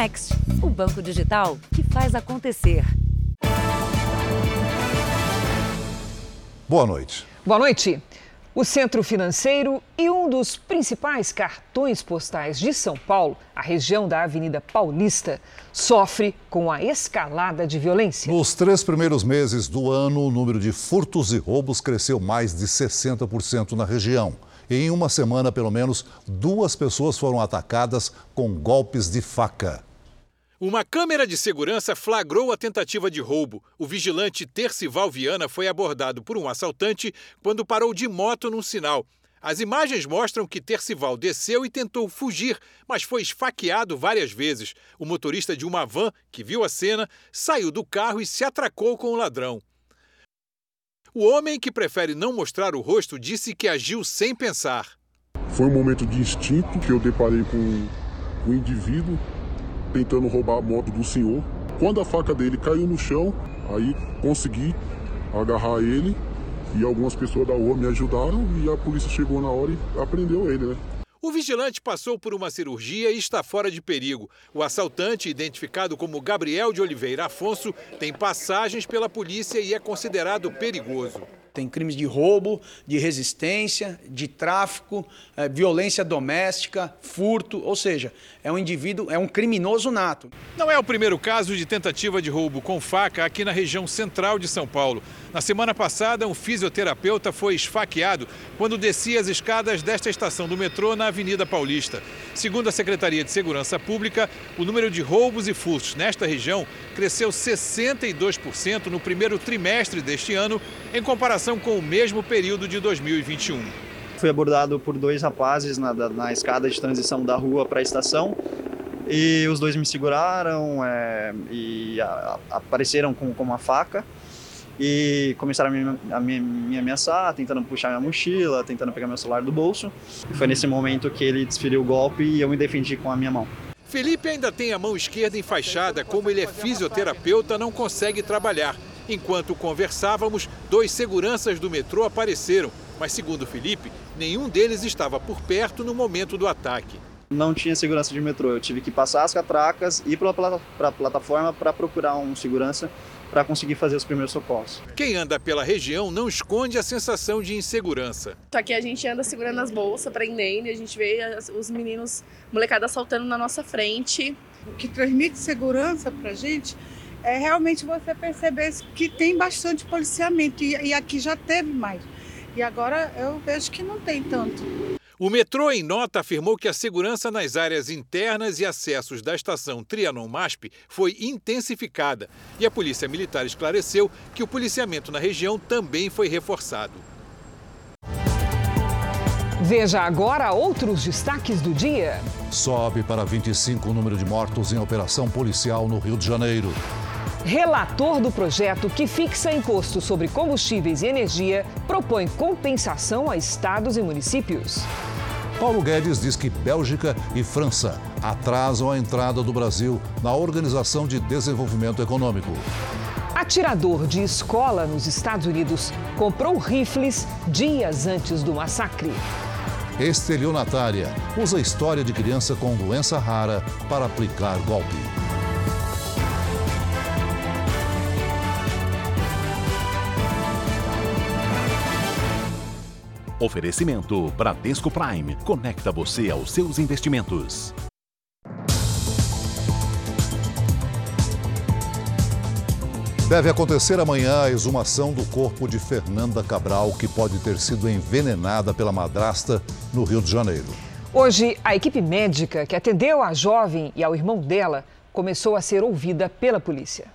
Next, o banco digital que faz acontecer. Boa noite. Boa noite. O centro financeiro e um dos principais cartões postais de São Paulo, a região da Avenida Paulista, sofre com a escalada de violência. Nos três primeiros meses do ano, o número de furtos e roubos cresceu mais de 60% na região. Em uma semana, pelo menos, duas pessoas foram atacadas com golpes de faca. Uma câmera de segurança flagrou a tentativa de roubo. O vigilante Tercival Viana foi abordado por um assaltante quando parou de moto num sinal. As imagens mostram que Tercival desceu e tentou fugir, mas foi esfaqueado várias vezes. O motorista de uma van, que viu a cena, saiu do carro e se atracou com o ladrão. O homem, que prefere não mostrar o rosto, disse que agiu sem pensar. Foi um momento de instinto que eu deparei com o indivíduo tentando roubar a moto do senhor. Quando a faca dele caiu no chão, aí consegui agarrar ele e algumas pessoas da rua me ajudaram e a polícia chegou na hora e apreendeu ele, né? O vigilante passou por uma cirurgia e está fora de perigo. O assaltante, identificado como Gabriel de Oliveira Afonso, tem passagens pela polícia e é considerado perigoso. Tem crimes de roubo, de resistência, de tráfico, é, violência doméstica, furto, ou seja, é um indivíduo, é um criminoso nato. Não é o primeiro caso de tentativa de roubo com faca aqui na região central de São Paulo. Na semana passada, um fisioterapeuta foi esfaqueado quando descia as escadas desta estação do metrô na Avenida Paulista. Segundo a Secretaria de Segurança Pública, o número de roubos e furtos nesta região cresceu 62% no primeiro trimestre deste ano, em comparação com o mesmo período de 2021. Fui abordado por dois rapazes na, na escada de transição da rua para a estação e os dois me seguraram é, e a, a, apareceram com, com uma faca e começaram a me, a me, me, ameaçar, tentando puxar minha mochila, tentando pegar meu celular do bolso. E foi nesse momento que ele desferiu o golpe e eu me defendi com a minha mão. Felipe ainda tem a mão esquerda enfaixada, como ele é fisioterapeuta, não consegue trabalhar. Enquanto conversávamos, dois seguranças do metrô apareceram, mas segundo Felipe, nenhum deles estava por perto no momento do ataque. Não tinha segurança de metrô, eu tive que passar as catracas, ir para a plataforma para procurar um segurança para conseguir fazer os primeiros socorros. Quem anda pela região não esconde a sensação de insegurança. Que a gente anda segurando as bolsas, prendendo, e a gente vê os meninos, molecada saltando na nossa frente. O que transmite segurança para a gente é realmente você perceber que tem bastante policiamento, e, e aqui já teve mais. E agora eu vejo que não tem tanto. O metrô, em nota, afirmou que a segurança nas áreas internas e acessos da estação Trianon-MASP foi intensificada e a Polícia Militar esclareceu que o policiamento na região também foi reforçado. Veja agora outros destaques do dia. Sobe para 25 o número de mortos em operação policial no Rio de Janeiro. Relator do projeto que fixa imposto sobre combustíveis e energia propõe compensação a estados e municípios. Paulo Guedes diz que Bélgica e França atrasam a entrada do Brasil na Organização de Desenvolvimento Econômico. Atirador de escola nos Estados Unidos comprou rifles dias antes do massacre. Estelionatária usa a história de criança com doença rara para aplicar golpe. Oferecimento Bradesco Prime. Conecta você aos seus investimentos. Deve acontecer amanhã a exumação do corpo de Fernanda Cabral, que pode ter sido envenenada pela madrasta no Rio de Janeiro. Hoje, a equipe médica que atendeu a jovem e ao irmão dela começou a ser ouvida pela polícia.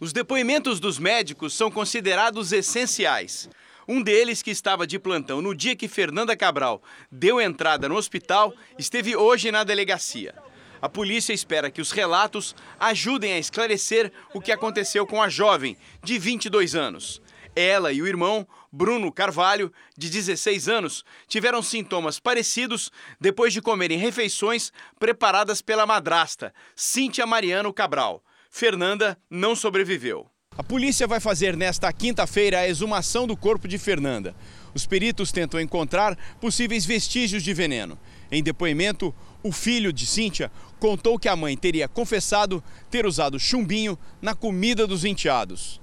Os depoimentos dos médicos são considerados essenciais. Um deles, que estava de plantão no dia que Fernanda Cabral deu entrada no hospital, esteve hoje na delegacia. A polícia espera que os relatos ajudem a esclarecer o que aconteceu com a jovem, de 22 anos. Ela e o irmão, Bruno Carvalho, de 16 anos, tiveram sintomas parecidos depois de comerem refeições preparadas pela madrasta, Cíntia Mariano Cabral. Fernanda não sobreviveu. A polícia vai fazer nesta quinta-feira a exumação do corpo de Fernanda. Os peritos tentam encontrar possíveis vestígios de veneno. Em depoimento, o filho de Cíntia contou que a mãe teria confessado ter usado chumbinho na comida dos enteados.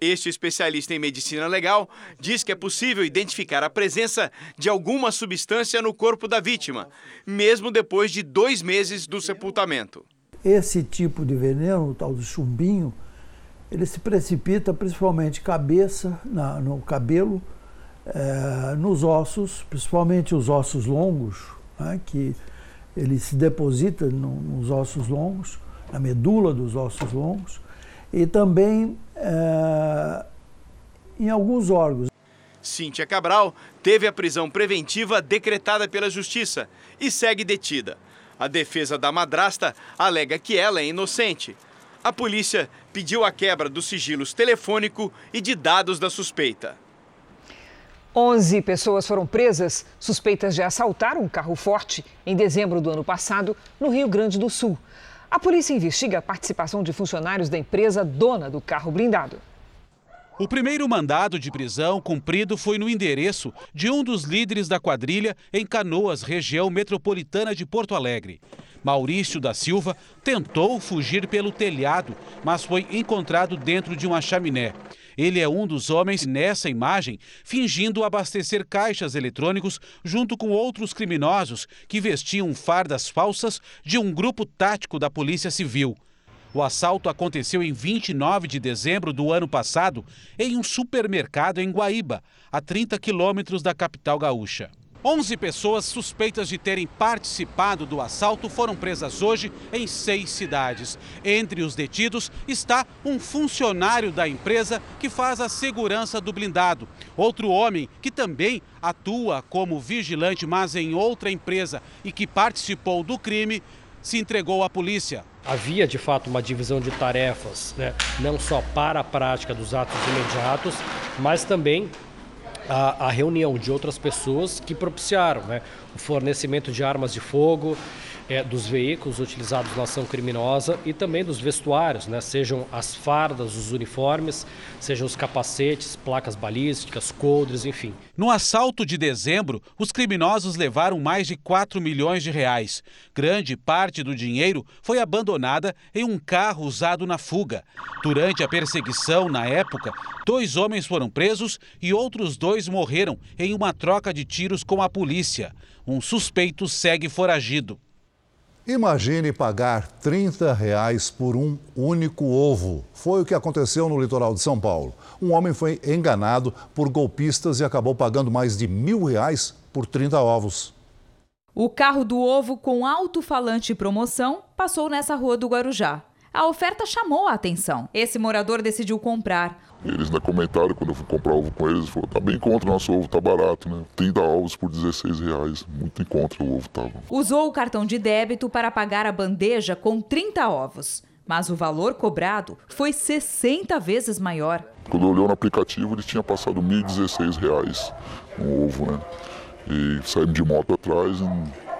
Este especialista em medicina legal diz que é possível identificar a presença de alguma substância no corpo da vítima, mesmo depois de dois meses do sepultamento. Esse tipo de veneno, o tal do chumbinho, ele se precipita principalmente cabeça, na, no cabelo, é, nos ossos, principalmente os ossos longos, né, que ele se deposita no, nos ossos longos, na medula dos ossos longos, e também é, em alguns órgãos. Cíntia Cabral teve a prisão preventiva decretada pela Justiça e segue detida. A defesa da madrasta alega que ela é inocente. A polícia pediu a quebra dos sigilos telefônico e de dados da suspeita. 11 pessoas foram presas suspeitas de assaltar um carro forte em dezembro do ano passado no Rio Grande do Sul. A polícia investiga a participação de funcionários da empresa dona do carro blindado. O primeiro mandado de prisão cumprido foi no endereço de um dos líderes da quadrilha em Canoas, região metropolitana de Porto Alegre. Maurício da Silva tentou fugir pelo telhado, mas foi encontrado dentro de uma chaminé. Ele é um dos homens nessa imagem fingindo abastecer caixas eletrônicos junto com outros criminosos que vestiam fardas falsas de um grupo tático da Polícia Civil. O assalto aconteceu em 29 de dezembro do ano passado em um supermercado em Guaíba, a 30 quilômetros da capital gaúcha. 11 pessoas suspeitas de terem participado do assalto foram presas hoje em seis cidades. Entre os detidos está um funcionário da empresa que faz a segurança do blindado. Outro homem que também atua como vigilante, mas em outra empresa e que participou do crime, se entregou à polícia. Havia de fato uma divisão de tarefas, né? não só para a prática dos atos imediatos, mas também a, a, reunião de outras pessoas que propiciaram né, o fornecimento de armas de fogo, é, dos veículos utilizados na ação criminosa e também dos vestuários, né, sejam as fardas, os uniformes, sejam os capacetes, placas balísticas, coldres, enfim. No assalto de dezembro, os criminosos levaram mais de 4 milhões de reais. Grande parte do dinheiro foi abandonada em um carro usado na fuga. Durante a perseguição, na época, dois homens foram presos e outros dois morreram em uma troca de tiros com a polícia. Um suspeito segue foragido. Imagine pagar 30 reais por um único ovo. Foi o que aconteceu no litoral de São Paulo. Um homem foi enganado por golpistas e acabou pagando mais de mil reais por 30 ovos. O carro do ovo com alto-falante promoção passou nessa rua do Guarujá. A oferta chamou a atenção. Esse morador decidiu comprar. Eles ainda comentaram quando eu fui comprar ovo com eles, falou, tá bem contra o nosso ovo, tá barato, né? 30 ovos por 16 reais, muito em contra o ovo tava. Usou o cartão de débito para pagar a bandeja com 30 ovos. Mas o valor cobrado foi 60 vezes maior. Quando olhou no aplicativo, ele tinha passado 1.016 reais um ovo, né? E saímos de moto atrás e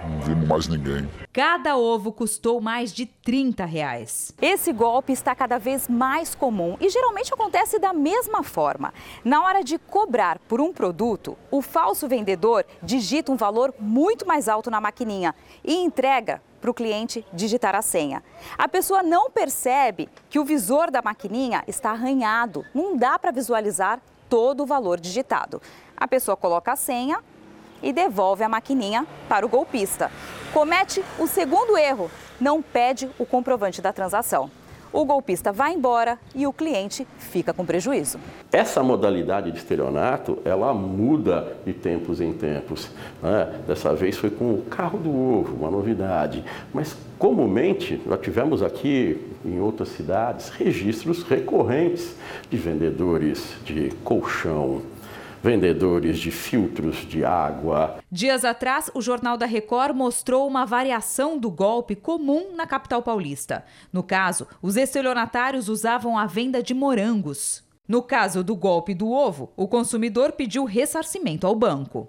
não vimos mais ninguém. Cada ovo custou mais de 30 reais. Esse golpe está cada vez mais comum e geralmente acontece da mesma forma. Na hora de cobrar por um produto, o falso vendedor digita um valor muito mais alto na maquininha e entrega para o cliente digitar a senha. A pessoa não percebe que o visor da maquininha está arranhado, não dá para visualizar todo o valor digitado. A pessoa coloca a senha e devolve a maquininha para o golpista. Comete o segundo erro, não pede o comprovante da transação. O golpista vai embora e o cliente fica com prejuízo. Essa modalidade de estelionato, ela muda de tempos em tempos. Né? Dessa vez foi com o carro do ovo, uma novidade. Mas comumente, nós tivemos aqui em outras cidades registros recorrentes de vendedores de colchão, vendedores de filtros de água. Dias atrás, o Jornal da Record mostrou uma variação do golpe comum na capital paulista. No caso, os estelionatários usavam a venda de morangos. No caso do golpe do ovo, o consumidor pediu ressarcimento ao banco.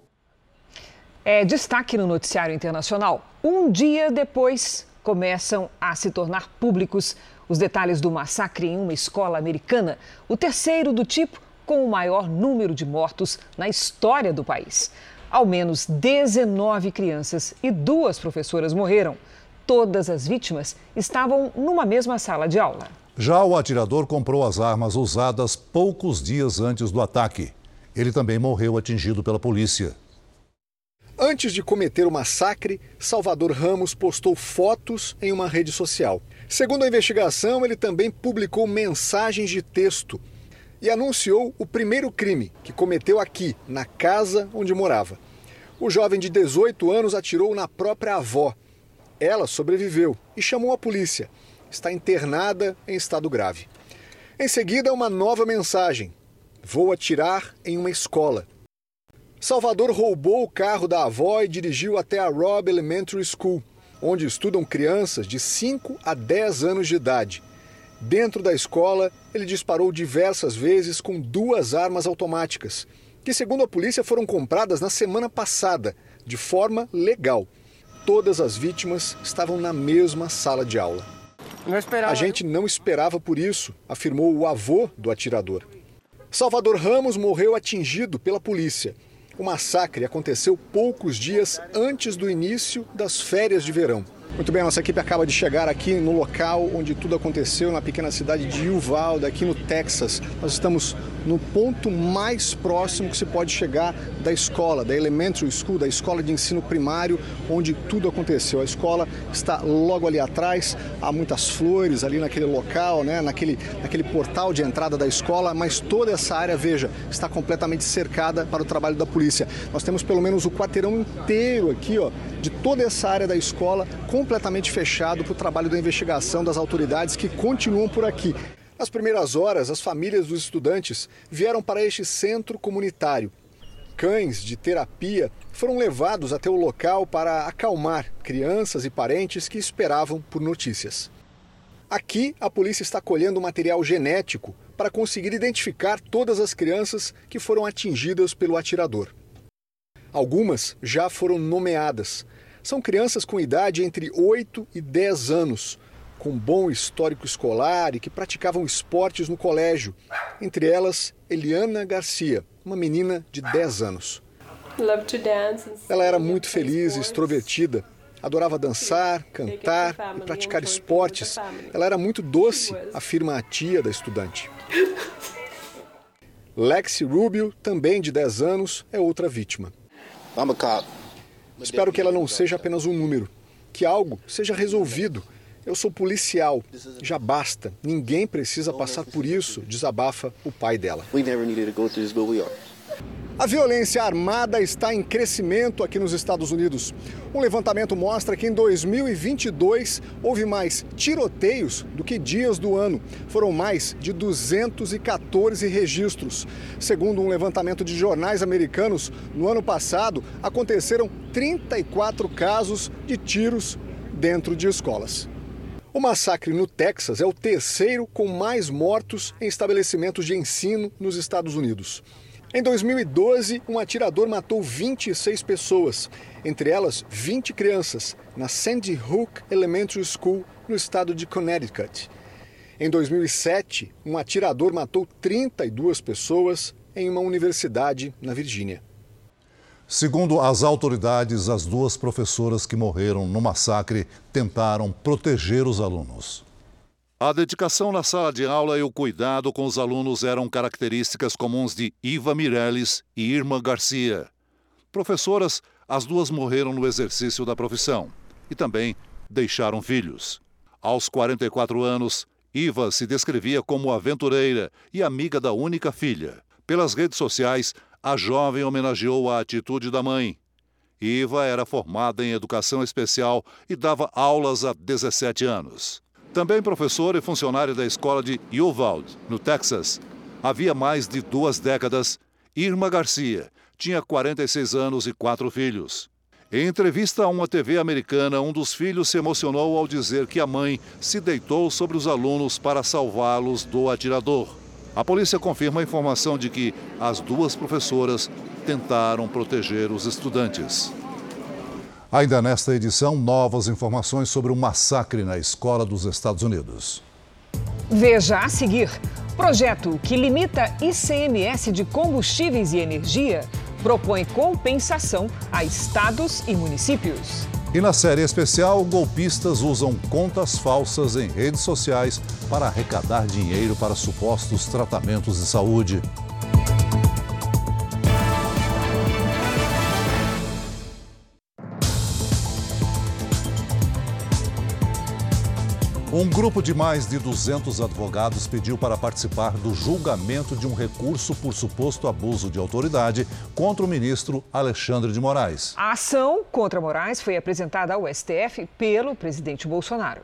É destaque no noticiário internacional. Um dia depois, começam a se tornar públicos os detalhes do massacre em uma escola americana, o terceiro do tipo com o maior número de mortos na história do país. Ao menos 19 crianças e duas professoras morreram. Todas as vítimas estavam numa mesma sala de aula. Já o atirador comprou as armas usadas poucos dias antes do ataque. Ele também morreu atingido pela polícia. Antes de cometer o massacre, Salvador Ramos postou fotos em uma rede social. Segundo a investigação, ele também publicou mensagens de texto e anunciou o primeiro crime que cometeu aqui, na casa onde morava. O jovem de 18 anos atirou na própria avó. Ela sobreviveu e chamou a polícia. Está internada em estado grave. Em seguida, uma nova mensagem: Vou atirar em uma escola. Salvador roubou o carro da avó e dirigiu até a Robb Elementary School, onde estudam crianças de 5 a 10 anos de idade. Dentro da escola, ele disparou diversas vezes com duas armas automáticas, que, segundo a polícia, foram compradas na semana passada, de forma legal. Todas as vítimas estavam na mesma sala de aula. A gente não esperava por isso, afirmou o avô do atirador. Salvador Ramos morreu atingido pela polícia. O massacre aconteceu poucos dias antes do início das férias de verão. Muito bem, nossa equipe acaba de chegar aqui no local onde tudo aconteceu, na pequena cidade de Uvalde, aqui no Texas. Nós estamos no ponto mais próximo que se pode chegar da escola, da Elementary School, da escola de ensino primário, onde tudo aconteceu. A escola está logo ali atrás, há muitas flores ali naquele local, né, naquele, naquele portal de entrada da escola, mas toda essa área, veja, está completamente cercada para o trabalho da polícia. Nós temos pelo menos o quarteirão inteiro aqui, ó, de toda essa área da escola completamente fechado para o trabalho da investigação das autoridades que continuam por aqui. Nas primeiras horas, as famílias dos estudantes vieram para este centro comunitário. Cães de terapia foram levados até o local para acalmar crianças e parentes que esperavam por notícias. Aqui, a polícia está colhendo material genético para conseguir identificar todas as crianças que foram atingidas pelo atirador. Algumas já foram nomeadas. São crianças com idade entre 8 e 10 anos, com bom histórico escolar e que praticavam esportes no colégio. Entre elas, Eliana Garcia, uma menina de 10 anos. Ela era muito feliz e extrovertida. Adorava dançar, cantar e praticar esportes. Ela era muito doce, afirma a tia da estudante. Lexi Rubio, também de 10 anos, é outra vítima. Espero que ela não seja apenas um número, que algo seja resolvido. Eu sou policial, já basta. Ninguém precisa passar por isso, desabafa o pai dela. A violência armada está em crescimento aqui nos Estados Unidos. Um levantamento mostra que em 2022 houve mais tiroteios do que dias do ano. Foram mais de 214 registros. Segundo um levantamento de jornais americanos, no ano passado aconteceram 34 casos de tiros dentro de escolas. O massacre no Texas é o terceiro com mais mortos em estabelecimentos de ensino nos Estados Unidos. Em 2012, um atirador matou 26 pessoas, entre elas 20 crianças, na Sandy Hook Elementary School, no estado de Connecticut. Em 2007, um atirador matou 32 pessoas em uma universidade na Virgínia. Segundo as autoridades, as duas professoras que morreram no massacre tentaram proteger os alunos. A dedicação na sala de aula e o cuidado com os alunos eram características comuns de Iva Mireles e Irma Garcia. Professoras, as duas morreram no exercício da profissão e também deixaram filhos. Aos 44 anos, Iva se descrevia como aventureira e amiga da única filha. Pelas redes sociais, a jovem homenageou a atitude da mãe. Iva era formada em educação especial e dava aulas há 17 anos. Também professor e funcionário da escola de Uvalde, no Texas. Havia mais de duas décadas, Irma Garcia tinha 46 anos e quatro filhos. Em entrevista a uma TV americana, um dos filhos se emocionou ao dizer que a mãe se deitou sobre os alunos para salvá-los do atirador. A polícia confirma a informação de que as duas professoras tentaram proteger os estudantes. Ainda nesta edição, novas informações sobre o um massacre na escola dos Estados Unidos. Veja a seguir: Projeto que limita ICMS de combustíveis e energia propõe compensação a estados e municípios. E na série especial, golpistas usam contas falsas em redes sociais para arrecadar dinheiro para supostos tratamentos de saúde. Um grupo de mais de 200 advogados pediu para participar do julgamento de um recurso por suposto abuso de autoridade contra o ministro Alexandre de Moraes. A ação contra Moraes foi apresentada ao STF pelo presidente Bolsonaro.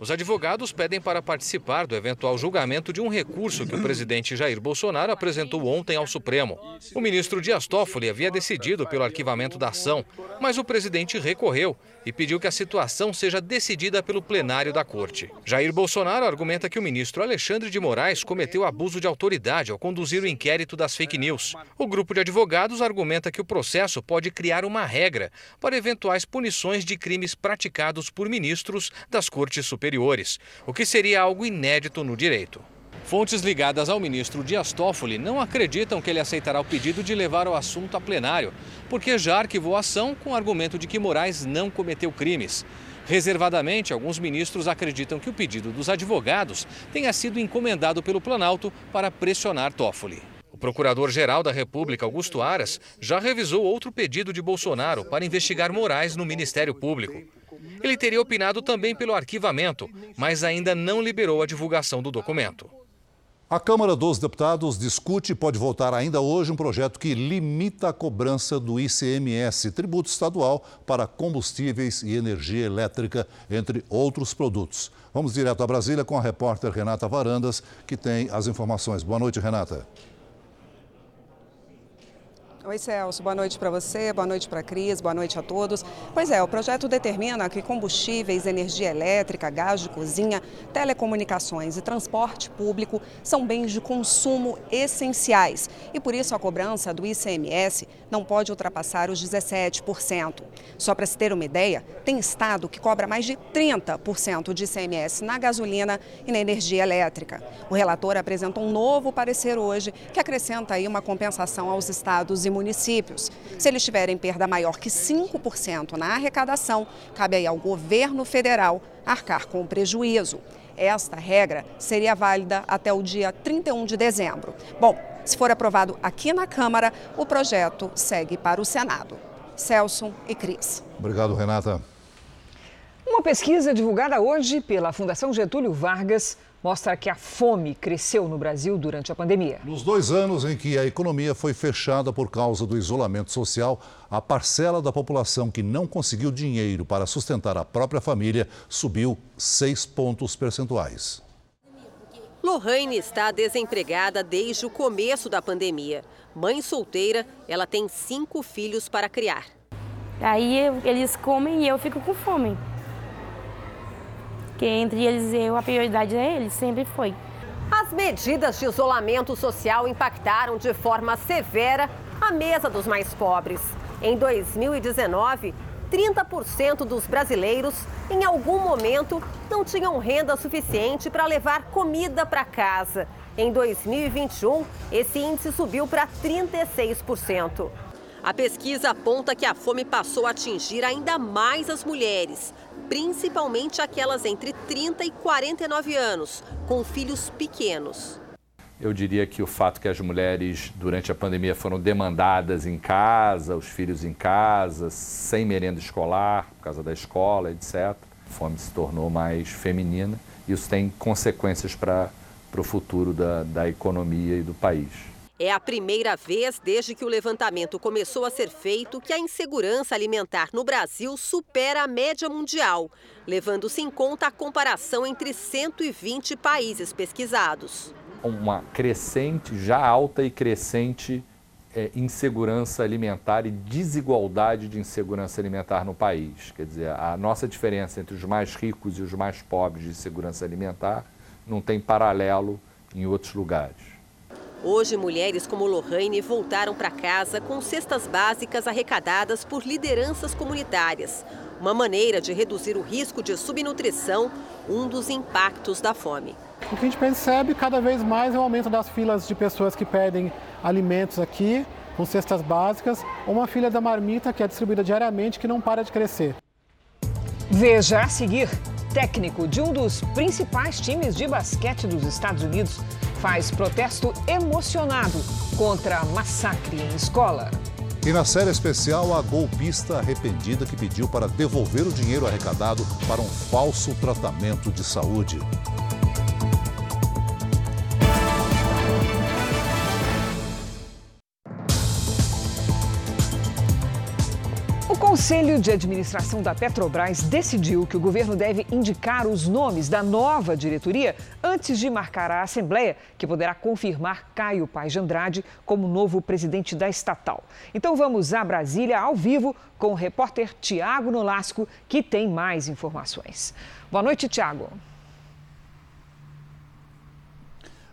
Os advogados pedem para participar do eventual julgamento de um recurso que o presidente Jair Bolsonaro apresentou ontem ao Supremo. O ministro Dias Toffoli havia decidido pelo arquivamento da ação, mas o presidente recorreu e pediu que a situação seja decidida pelo plenário da corte. Jair Bolsonaro argumenta que o ministro Alexandre de Moraes cometeu abuso de autoridade ao conduzir o inquérito das fake news. O grupo de advogados argumenta que o processo pode criar uma regra para eventuais punições de crimes praticados por ministros das cortes superiores, o que seria algo inédito no direito. Fontes ligadas ao ministro Dias Toffoli não acreditam que ele aceitará o pedido de levar o assunto a plenário, porque já arquivou a ação com o argumento de que Moraes não cometeu crimes. Reservadamente, alguns ministros acreditam que o pedido dos advogados tenha sido encomendado pelo Planalto para pressionar Toffoli. O procurador-geral da República, Augusto Aras, já revisou outro pedido de Bolsonaro para investigar Moraes no Ministério Público. Ele teria opinado também pelo arquivamento, mas ainda não liberou a divulgação do documento. A Câmara dos Deputados discute e pode votar ainda hoje um projeto que limita a cobrança do ICMS, tributo estadual, para combustíveis e energia elétrica, entre outros produtos. Vamos direto a Brasília com a repórter Renata Varandas, que tem as informações. Boa noite, Renata. Oi, Celso. Boa noite para você, boa noite para a Cris, boa noite a todos. Pois é, o projeto determina que combustíveis, energia elétrica, gás de cozinha, telecomunicações e transporte público são bens de consumo essenciais e por isso a cobrança do ICMS não pode ultrapassar os 17%. Só para se ter uma ideia, tem estado que cobra mais de 30% de ICMS na gasolina e na energia elétrica. O relator apresentou um novo parecer hoje que acrescenta aí uma compensação aos estados e municípios. Se eles tiverem perda maior que 5% na arrecadação, cabe aí ao governo federal arcar com o prejuízo. Esta regra seria válida até o dia 31 de dezembro. Bom, se for aprovado aqui na Câmara, o projeto segue para o Senado. Celso e Cris. Obrigado, Renata. Uma pesquisa divulgada hoje pela Fundação Getúlio Vargas mostra que a fome cresceu no Brasil durante a pandemia. Nos dois anos em que a economia foi fechada por causa do isolamento social, a parcela da população que não conseguiu dinheiro para sustentar a própria família subiu seis pontos percentuais. Lohane está desempregada desde o começo da pandemia. Mãe solteira, ela tem cinco filhos para criar. Aí eles comem e eu fico com fome. Porque entre eles eu, a prioridade é eles, sempre foi. As medidas de isolamento social impactaram de forma severa a mesa dos mais pobres. Em 2019, 30% dos brasileiros, em algum momento, não tinham renda suficiente para levar comida para casa. Em 2021, esse índice subiu para 36%. A pesquisa aponta que a fome passou a atingir ainda mais as mulheres, principalmente aquelas entre 30 e 49 anos, com filhos pequenos. Eu diria que o fato que as mulheres, durante a pandemia, foram demandadas em casa, os filhos em casa, sem merenda escolar, por causa da escola, etc. A fome se tornou mais feminina. Isso tem consequências para o futuro da, da economia e do país. É a primeira vez desde que o levantamento começou a ser feito que a insegurança alimentar no Brasil supera a média mundial, levando-se em conta a comparação entre 120 países pesquisados. Uma crescente, já alta e crescente é, insegurança alimentar e desigualdade de insegurança alimentar no país. Quer dizer, a nossa diferença entre os mais ricos e os mais pobres de segurança alimentar não tem paralelo em outros lugares. Hoje, mulheres como Lohane voltaram para casa com cestas básicas arrecadadas por lideranças comunitárias. Uma maneira de reduzir o risco de subnutrição, um dos impactos da fome. O que a gente percebe cada vez mais é o aumento das filas de pessoas que pedem alimentos aqui, com cestas básicas, ou uma fila da marmita que é distribuída diariamente que não para de crescer. Veja a seguir: técnico de um dos principais times de basquete dos Estados Unidos faz protesto emocionado contra massacre em escola. E na série especial, a golpista arrependida que pediu para devolver o dinheiro arrecadado para um falso tratamento de saúde. Conselho de Administração da Petrobras decidiu que o governo deve indicar os nomes da nova diretoria antes de marcar a Assembleia, que poderá confirmar Caio Paz de Andrade como novo presidente da estatal. Então vamos a Brasília ao vivo com o repórter Tiago Nolasco, que tem mais informações. Boa noite, Tiago.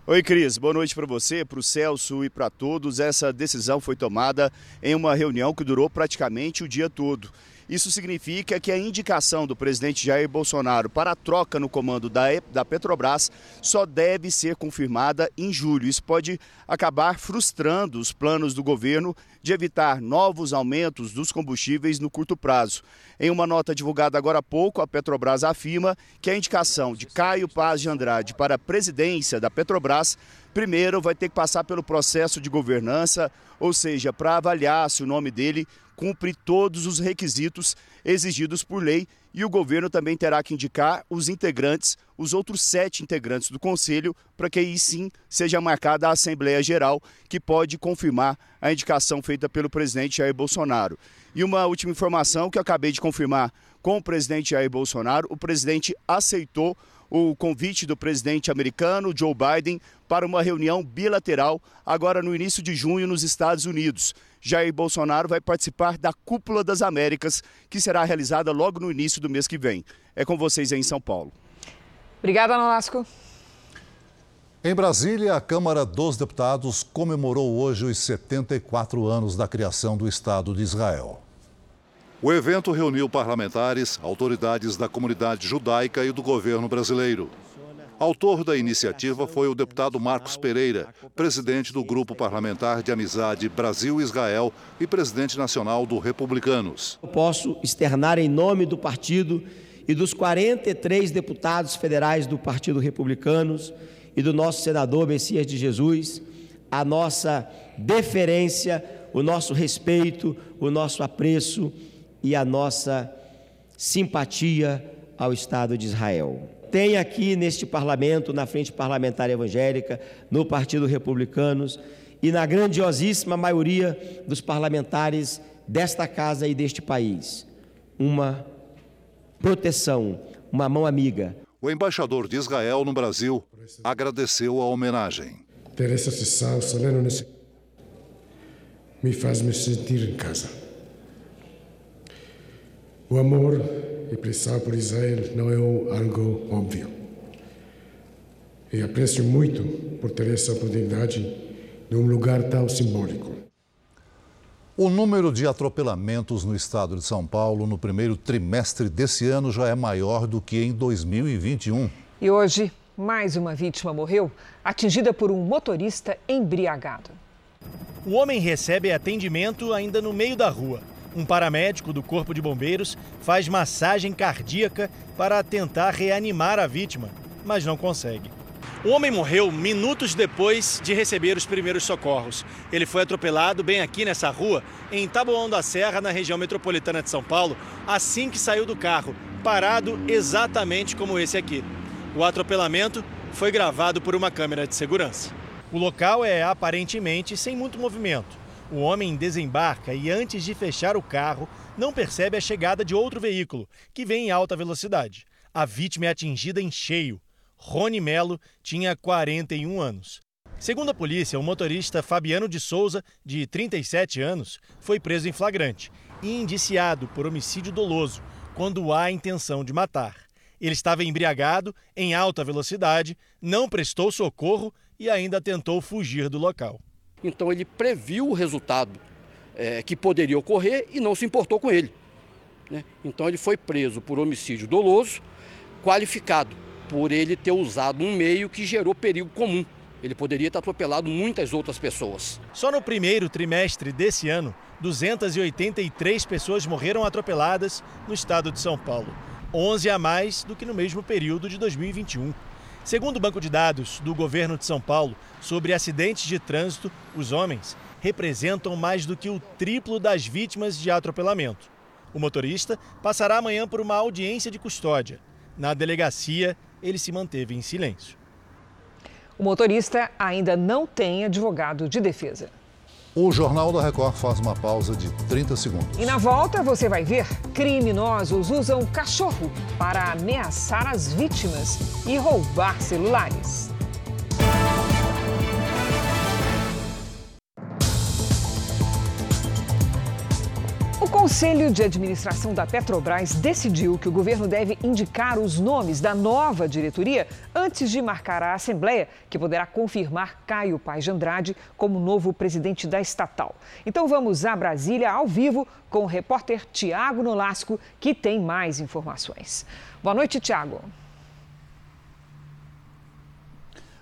Oi, Cris. Boa noite para você, para o Celso e para todos. Essa decisão foi tomada em uma reunião que durou praticamente o dia todo. Isso significa que a indicação do presidente Jair Bolsonaro para a troca no comando da, da Petrobras só deve ser confirmada em julho. Isso pode acabar frustrando os planos do governo de evitar novos aumentos dos combustíveis no curto prazo. Em uma nota divulgada agora há pouco, a Petrobras afirma que a indicação de Caio Paz de Andrade para a presidência da Petrobras primeiro vai ter que passar pelo processo de governança, ou seja, para avaliar se o nome dele cumpre todos os requisitos exigidos por lei e o governo também terá que indicar os integrantes, os outros sete integrantes do Conselho, para que aí sim seja marcada a Assembleia Geral, que pode confirmar a indicação feita pelo presidente Jair Bolsonaro. E uma última informação que eu acabei de confirmar com o presidente Jair Bolsonaro: o presidente aceitou o convite do presidente americano Joe Biden para uma reunião bilateral agora no início de junho nos Estados Unidos. Jair Bolsonaro vai participar da Cúpula das Américas, que será realizada logo no início do mês que vem. É com vocês aí em São Paulo. Obrigada, Nolasco. Em Brasília, a Câmara dos Deputados comemorou hoje os 74 anos da criação do Estado de Israel. O evento reuniu parlamentares, autoridades da comunidade judaica e do governo brasileiro. Autor da iniciativa foi o deputado Marcos Pereira, presidente do Grupo Parlamentar de Amizade Brasil-Israel e presidente nacional do Republicanos. Eu posso externar em nome do partido e dos 43 deputados federais do Partido Republicanos e do nosso senador Messias de Jesus a nossa deferência, o nosso respeito, o nosso apreço e a nossa simpatia ao Estado de Israel. Tem aqui neste parlamento, na Frente Parlamentar Evangélica, no Partido Republicanos e na grandiosíssima maioria dos parlamentares desta casa e deste país, uma proteção, uma mão amiga. O embaixador de Israel no Brasil agradeceu a homenagem. Ter essa sessão solene me faz me sentir em casa. O amor e pressão por Israel não é algo óbvio. E aprecio muito por ter essa oportunidade num lugar tão simbólico. O número de atropelamentos no estado de São Paulo no primeiro trimestre desse ano já é maior do que em 2021. E hoje, mais uma vítima morreu, atingida por um motorista embriagado. O homem recebe atendimento ainda no meio da rua. Um paramédico do Corpo de Bombeiros faz massagem cardíaca para tentar reanimar a vítima, mas não consegue. O homem morreu minutos depois de receber os primeiros socorros. Ele foi atropelado bem aqui nessa rua, em Taboão da Serra, na região metropolitana de São Paulo, assim que saiu do carro, parado exatamente como esse aqui. O atropelamento foi gravado por uma câmera de segurança. O local é aparentemente sem muito movimento. O homem desembarca e, antes de fechar o carro, não percebe a chegada de outro veículo, que vem em alta velocidade. A vítima é atingida em cheio. Rony Melo tinha 41 anos. Segundo a polícia, o motorista Fabiano de Souza, de 37 anos, foi preso em flagrante e indiciado por homicídio doloso, quando há intenção de matar. Ele estava embriagado, em alta velocidade, não prestou socorro e ainda tentou fugir do local. Então ele previu o resultado é, que poderia ocorrer e não se importou com ele. Né? Então ele foi preso por homicídio doloso, qualificado por ele ter usado um meio que gerou perigo comum. Ele poderia ter atropelado muitas outras pessoas. Só no primeiro trimestre desse ano, 283 pessoas morreram atropeladas no estado de São Paulo, 11 a mais do que no mesmo período de 2021. Segundo o banco de dados do governo de São Paulo sobre acidentes de trânsito, os homens representam mais do que o triplo das vítimas de atropelamento. O motorista passará amanhã por uma audiência de custódia. Na delegacia, ele se manteve em silêncio. O motorista ainda não tem advogado de defesa. O Jornal da Record faz uma pausa de 30 segundos. E na volta você vai ver: criminosos usam cachorro para ameaçar as vítimas e roubar celulares. O Conselho de Administração da Petrobras decidiu que o governo deve indicar os nomes da nova diretoria antes de marcar a Assembleia, que poderá confirmar Caio Paz de Andrade como novo presidente da estatal. Então vamos a Brasília ao vivo com o repórter Tiago Nolasco, que tem mais informações. Boa noite, Tiago.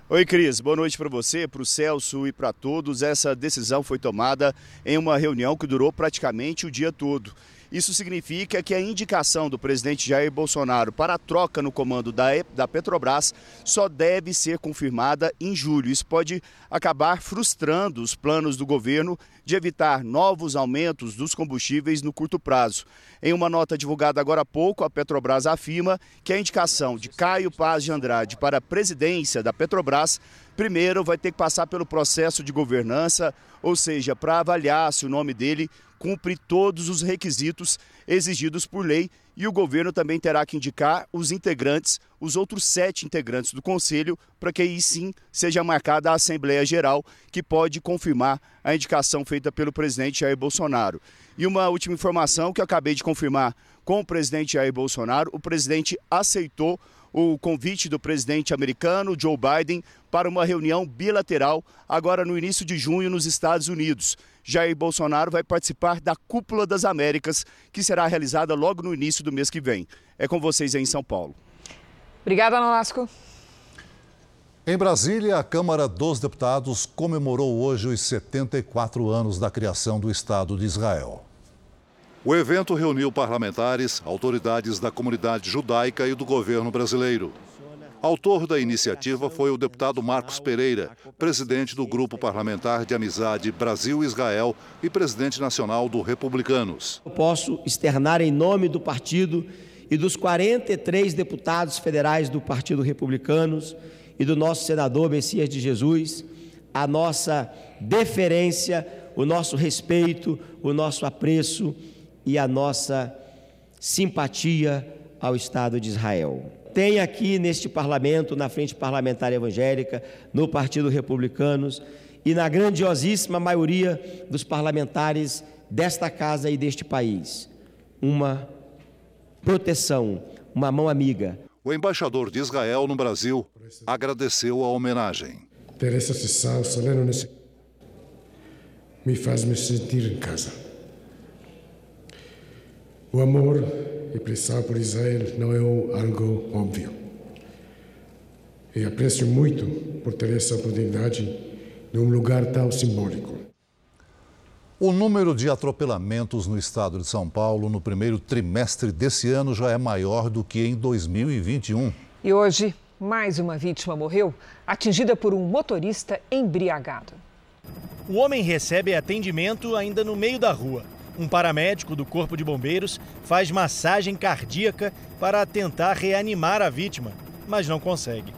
Oi, Cris. Boa noite para você, para o Celso e para todos. Essa decisão foi tomada em uma reunião que durou praticamente o dia todo. Isso significa que a indicação do presidente Jair Bolsonaro para a troca no comando da, da Petrobras só deve ser confirmada em julho. Isso pode acabar frustrando os planos do governo de evitar novos aumentos dos combustíveis no curto prazo. Em uma nota divulgada agora há pouco, a Petrobras afirma que a indicação de Caio Paz de Andrade para a presidência da Petrobras primeiro vai ter que passar pelo processo de governança, ou seja, para avaliar se o nome dele cumpre todos os requisitos exigidos por lei e o governo também terá que indicar os integrantes, os outros sete integrantes do Conselho, para que aí sim seja marcada a Assembleia Geral, que pode confirmar a indicação feita pelo presidente Jair Bolsonaro. E uma última informação que eu acabei de confirmar com o presidente Jair Bolsonaro: o presidente aceitou o convite do presidente americano Joe Biden para uma reunião bilateral agora no início de junho nos Estados Unidos. Jair Bolsonaro vai participar da Cúpula das Américas, que será realizada logo no início do mês que vem. É com vocês aí em São Paulo. Obrigada, Nolasco. Em Brasília, a Câmara dos Deputados comemorou hoje os 74 anos da criação do Estado de Israel. O evento reuniu parlamentares, autoridades da comunidade judaica e do governo brasileiro. Autor da iniciativa foi o deputado Marcos Pereira, presidente do Grupo Parlamentar de Amizade Brasil-Israel e presidente nacional do Republicanos. Eu posso externar em nome do partido e dos 43 deputados federais do Partido Republicanos e do nosso senador Messias de Jesus a nossa deferência, o nosso respeito, o nosso apreço e a nossa simpatia ao Estado de Israel. Tem aqui neste parlamento, na Frente Parlamentar Evangélica, no Partido Republicanos e na grandiosíssima maioria dos parlamentares desta casa e deste país, uma proteção, uma mão amiga. O embaixador de Israel no Brasil agradeceu a homenagem. Ter essa sessão solene me faz me sentir em casa. O amor e pressão por Israel não é algo óbvio. E aprecio muito por ter essa oportunidade num lugar tão simbólico. O número de atropelamentos no estado de São Paulo no primeiro trimestre desse ano já é maior do que em 2021. E hoje, mais uma vítima morreu, atingida por um motorista embriagado. O homem recebe atendimento ainda no meio da rua. Um paramédico do Corpo de Bombeiros faz massagem cardíaca para tentar reanimar a vítima, mas não consegue.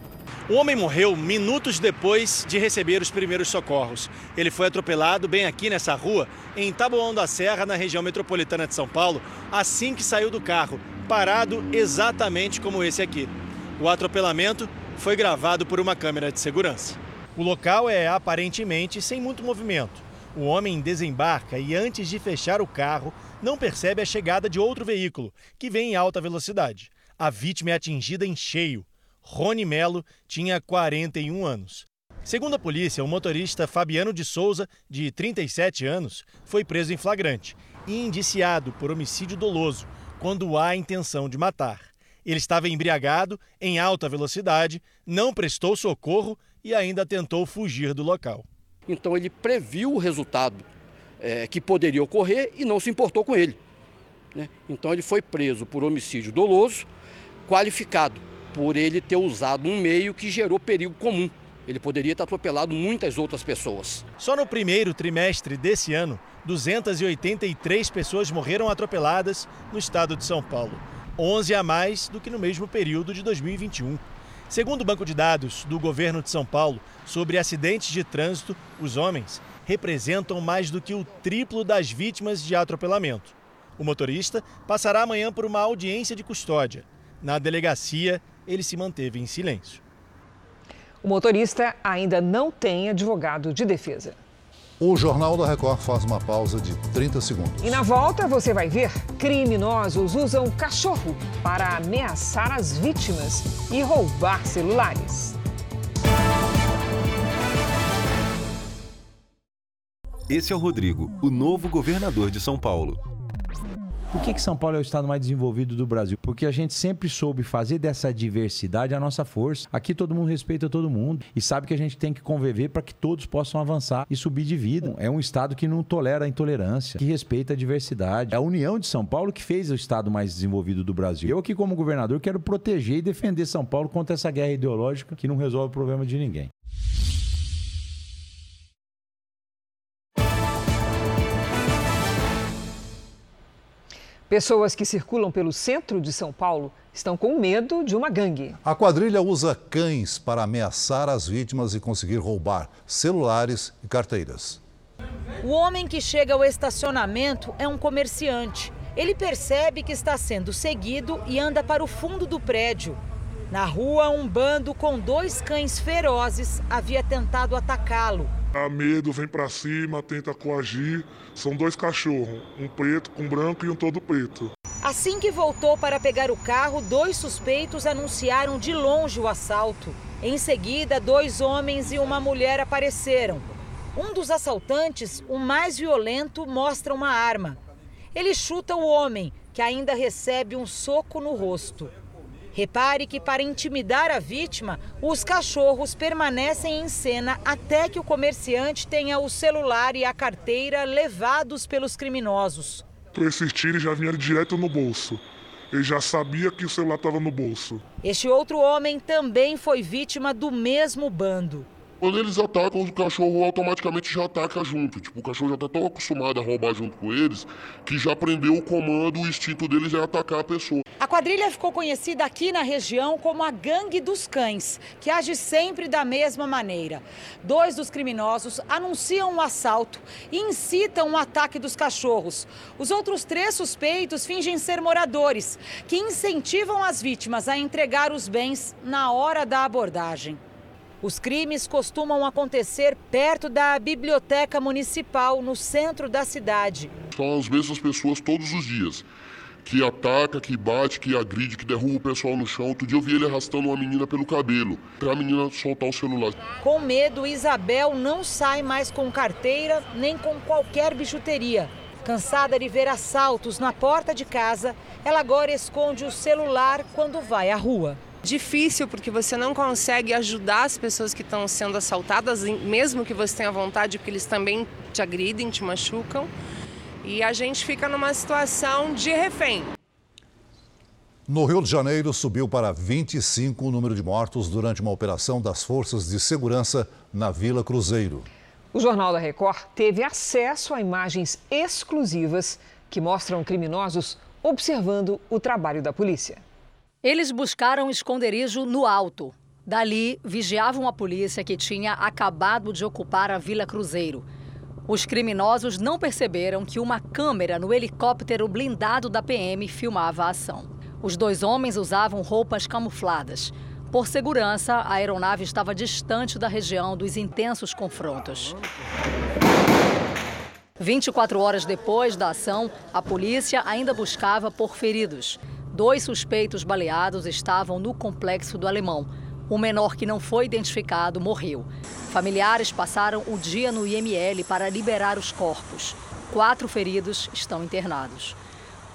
O homem morreu minutos depois de receber os primeiros socorros. Ele foi atropelado bem aqui nessa rua, em Taboão da Serra, na região metropolitana de São Paulo, assim que saiu do carro, parado exatamente como esse aqui. O atropelamento foi gravado por uma câmera de segurança. O local é aparentemente sem muito movimento. O homem desembarca e, antes de fechar o carro, não percebe a chegada de outro veículo, que vem em alta velocidade. A vítima é atingida em cheio. Rony Melo tinha 41 anos. Segundo a polícia, o motorista Fabiano de Souza, de 37 anos, foi preso em flagrante e indiciado por homicídio doloso, quando há intenção de matar. Ele estava embriagado, em alta velocidade, não prestou socorro e ainda tentou fugir do local. Então ele previu o resultado é, que poderia ocorrer e não se importou com ele. Né? Então ele foi preso por homicídio doloso, qualificado por ele ter usado um meio que gerou perigo comum. Ele poderia ter atropelado muitas outras pessoas. Só no primeiro trimestre desse ano, 283 pessoas morreram atropeladas no estado de São Paulo, 11 a mais do que no mesmo período de 2021. Segundo o banco de dados do governo de São Paulo sobre acidentes de trânsito, os homens representam mais do que o triplo das vítimas de atropelamento. O motorista passará amanhã por uma audiência de custódia. Na delegacia, ele se manteve em silêncio. O motorista ainda não tem advogado de defesa. O Jornal da Record faz uma pausa de 30 segundos. E na volta você vai ver: criminosos usam cachorro para ameaçar as vítimas e roubar celulares. Esse é o Rodrigo, o novo governador de São Paulo. Por que, que São Paulo é o estado mais desenvolvido do Brasil? Porque a gente sempre soube fazer dessa diversidade a nossa força. Aqui todo mundo respeita todo mundo e sabe que a gente tem que conviver para que todos possam avançar e subir de vida. É um estado que não tolera a intolerância, que respeita a diversidade. É a união de São Paulo que fez o estado mais desenvolvido do Brasil. Eu aqui como governador quero proteger e defender São Paulo contra essa guerra ideológica que não resolve o problema de ninguém. Pessoas que circulam pelo centro de São Paulo estão com medo de uma gangue. A quadrilha usa cães para ameaçar as vítimas e conseguir roubar celulares e carteiras. O homem que chega ao estacionamento é um comerciante. Ele percebe que está sendo seguido e anda para o fundo do prédio. Na rua, um bando com dois cães ferozes havia tentado atacá-lo. A medo, vem para cima, tenta coagir. São dois cachorros, um preto com branco e um todo preto. Assim que voltou para pegar o carro, dois suspeitos anunciaram de longe o assalto. Em seguida, dois homens e uma mulher apareceram. Um dos assaltantes, o mais violento, mostra uma arma. Ele chuta o homem, que ainda recebe um soco no rosto. Repare que, para intimidar a vítima, os cachorros permanecem em cena até que o comerciante tenha o celular e a carteira levados pelos criminosos. Persistir e já vinha direto no bolso. Ele já sabia que o celular estava no bolso. Este outro homem também foi vítima do mesmo bando. Quando eles atacam, o cachorro automaticamente já ataca junto. Tipo, o cachorro já está tão acostumado a roubar junto com eles que já aprendeu o comando, o instinto deles é atacar a pessoa. A quadrilha ficou conhecida aqui na região como a Gangue dos Cães, que age sempre da mesma maneira. Dois dos criminosos anunciam um assalto e incitam um ataque dos cachorros. Os outros três suspeitos fingem ser moradores, que incentivam as vítimas a entregar os bens na hora da abordagem. Os crimes costumam acontecer perto da biblioteca municipal, no centro da cidade. São as mesmas pessoas todos os dias. Que ataca, que bate, que agride, que derruba o pessoal no chão. Outro dia eu vi ele arrastando uma menina pelo cabelo, para a menina soltar o celular. Com medo, Isabel não sai mais com carteira nem com qualquer bijuteria. Cansada de ver assaltos na porta de casa, ela agora esconde o celular quando vai à rua difícil porque você não consegue ajudar as pessoas que estão sendo assaltadas, mesmo que você tenha vontade, porque eles também te agridem, te machucam. E a gente fica numa situação de refém. No Rio de Janeiro, subiu para 25 o número de mortos durante uma operação das forças de segurança na Vila Cruzeiro. O Jornal da Record teve acesso a imagens exclusivas que mostram criminosos observando o trabalho da polícia. Eles buscaram esconderijo no alto. Dali, vigiavam a polícia que tinha acabado de ocupar a Vila Cruzeiro. Os criminosos não perceberam que uma câmera no helicóptero blindado da PM filmava a ação. Os dois homens usavam roupas camufladas. Por segurança, a aeronave estava distante da região dos intensos confrontos. 24 horas depois da ação, a polícia ainda buscava por feridos. Dois suspeitos baleados estavam no complexo do Alemão. O menor que não foi identificado morreu. Familiares passaram o dia no IML para liberar os corpos. Quatro feridos estão internados.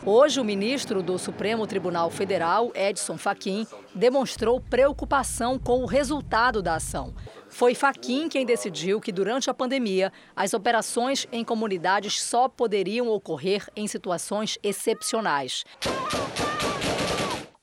Hoje, o ministro do Supremo Tribunal Federal, Edson Fachin, demonstrou preocupação com o resultado da ação. Foi Fachin quem decidiu que, durante a pandemia, as operações em comunidades só poderiam ocorrer em situações excepcionais.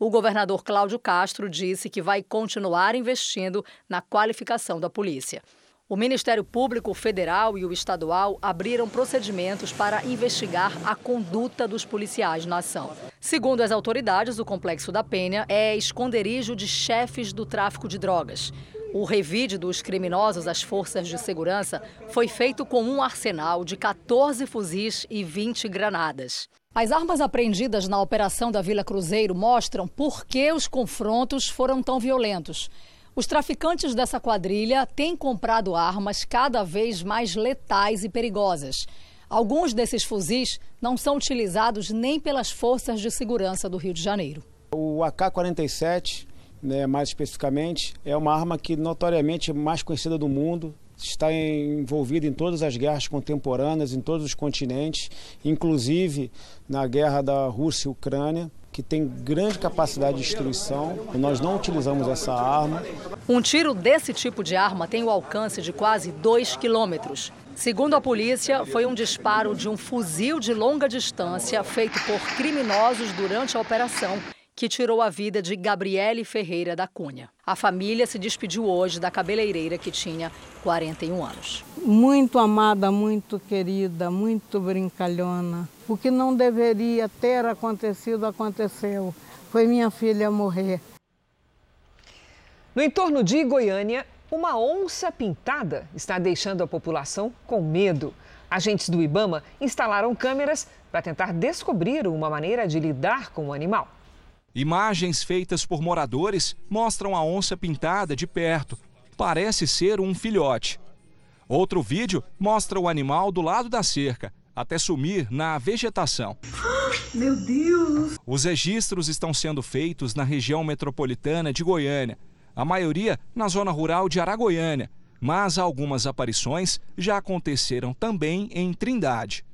O governador Cláudio Castro disse que vai continuar investindo na qualificação da polícia. O Ministério Público Federal e o Estadual abriram procedimentos para investigar a conduta dos policiais na ação. Segundo as autoridades, o Complexo da Penha é esconderijo de chefes do tráfico de drogas. O revide dos criminosos às forças de segurança foi feito com um arsenal de 14 fuzis e 20 granadas. As armas apreendidas na operação da Vila Cruzeiro mostram por que os confrontos foram tão violentos. Os traficantes dessa quadrilha têm comprado armas cada vez mais letais e perigosas. Alguns desses fuzis não são utilizados nem pelas forças de segurança do Rio de Janeiro. O AK-47, né, mais especificamente, é uma arma que notoriamente é mais conhecida do mundo, está envolvido em todas as guerras contemporâneas, em todos os continentes, inclusive na guerra da Rússia e Ucrânia que tem grande capacidade de destruição. Nós não utilizamos essa arma. Um tiro desse tipo de arma tem o alcance de quase 2 quilômetros. Segundo a polícia, foi um disparo de um fuzil de longa distância feito por criminosos durante a operação que tirou a vida de Gabriele Ferreira da Cunha. A família se despediu hoje da cabeleireira que tinha 41 anos. Muito amada, muito querida, muito brincalhona. O que não deveria ter acontecido, aconteceu. Foi minha filha morrer. No entorno de Goiânia, uma onça pintada está deixando a população com medo. Agentes do Ibama instalaram câmeras para tentar descobrir uma maneira de lidar com o animal. Imagens feitas por moradores mostram a onça pintada de perto. Parece ser um filhote. Outro vídeo mostra o animal do lado da cerca, até sumir na vegetação. Meu Deus! Os registros estão sendo feitos na região metropolitana de Goiânia, a maioria na zona rural de Aragoiânia, mas algumas aparições já aconteceram também em Trindade.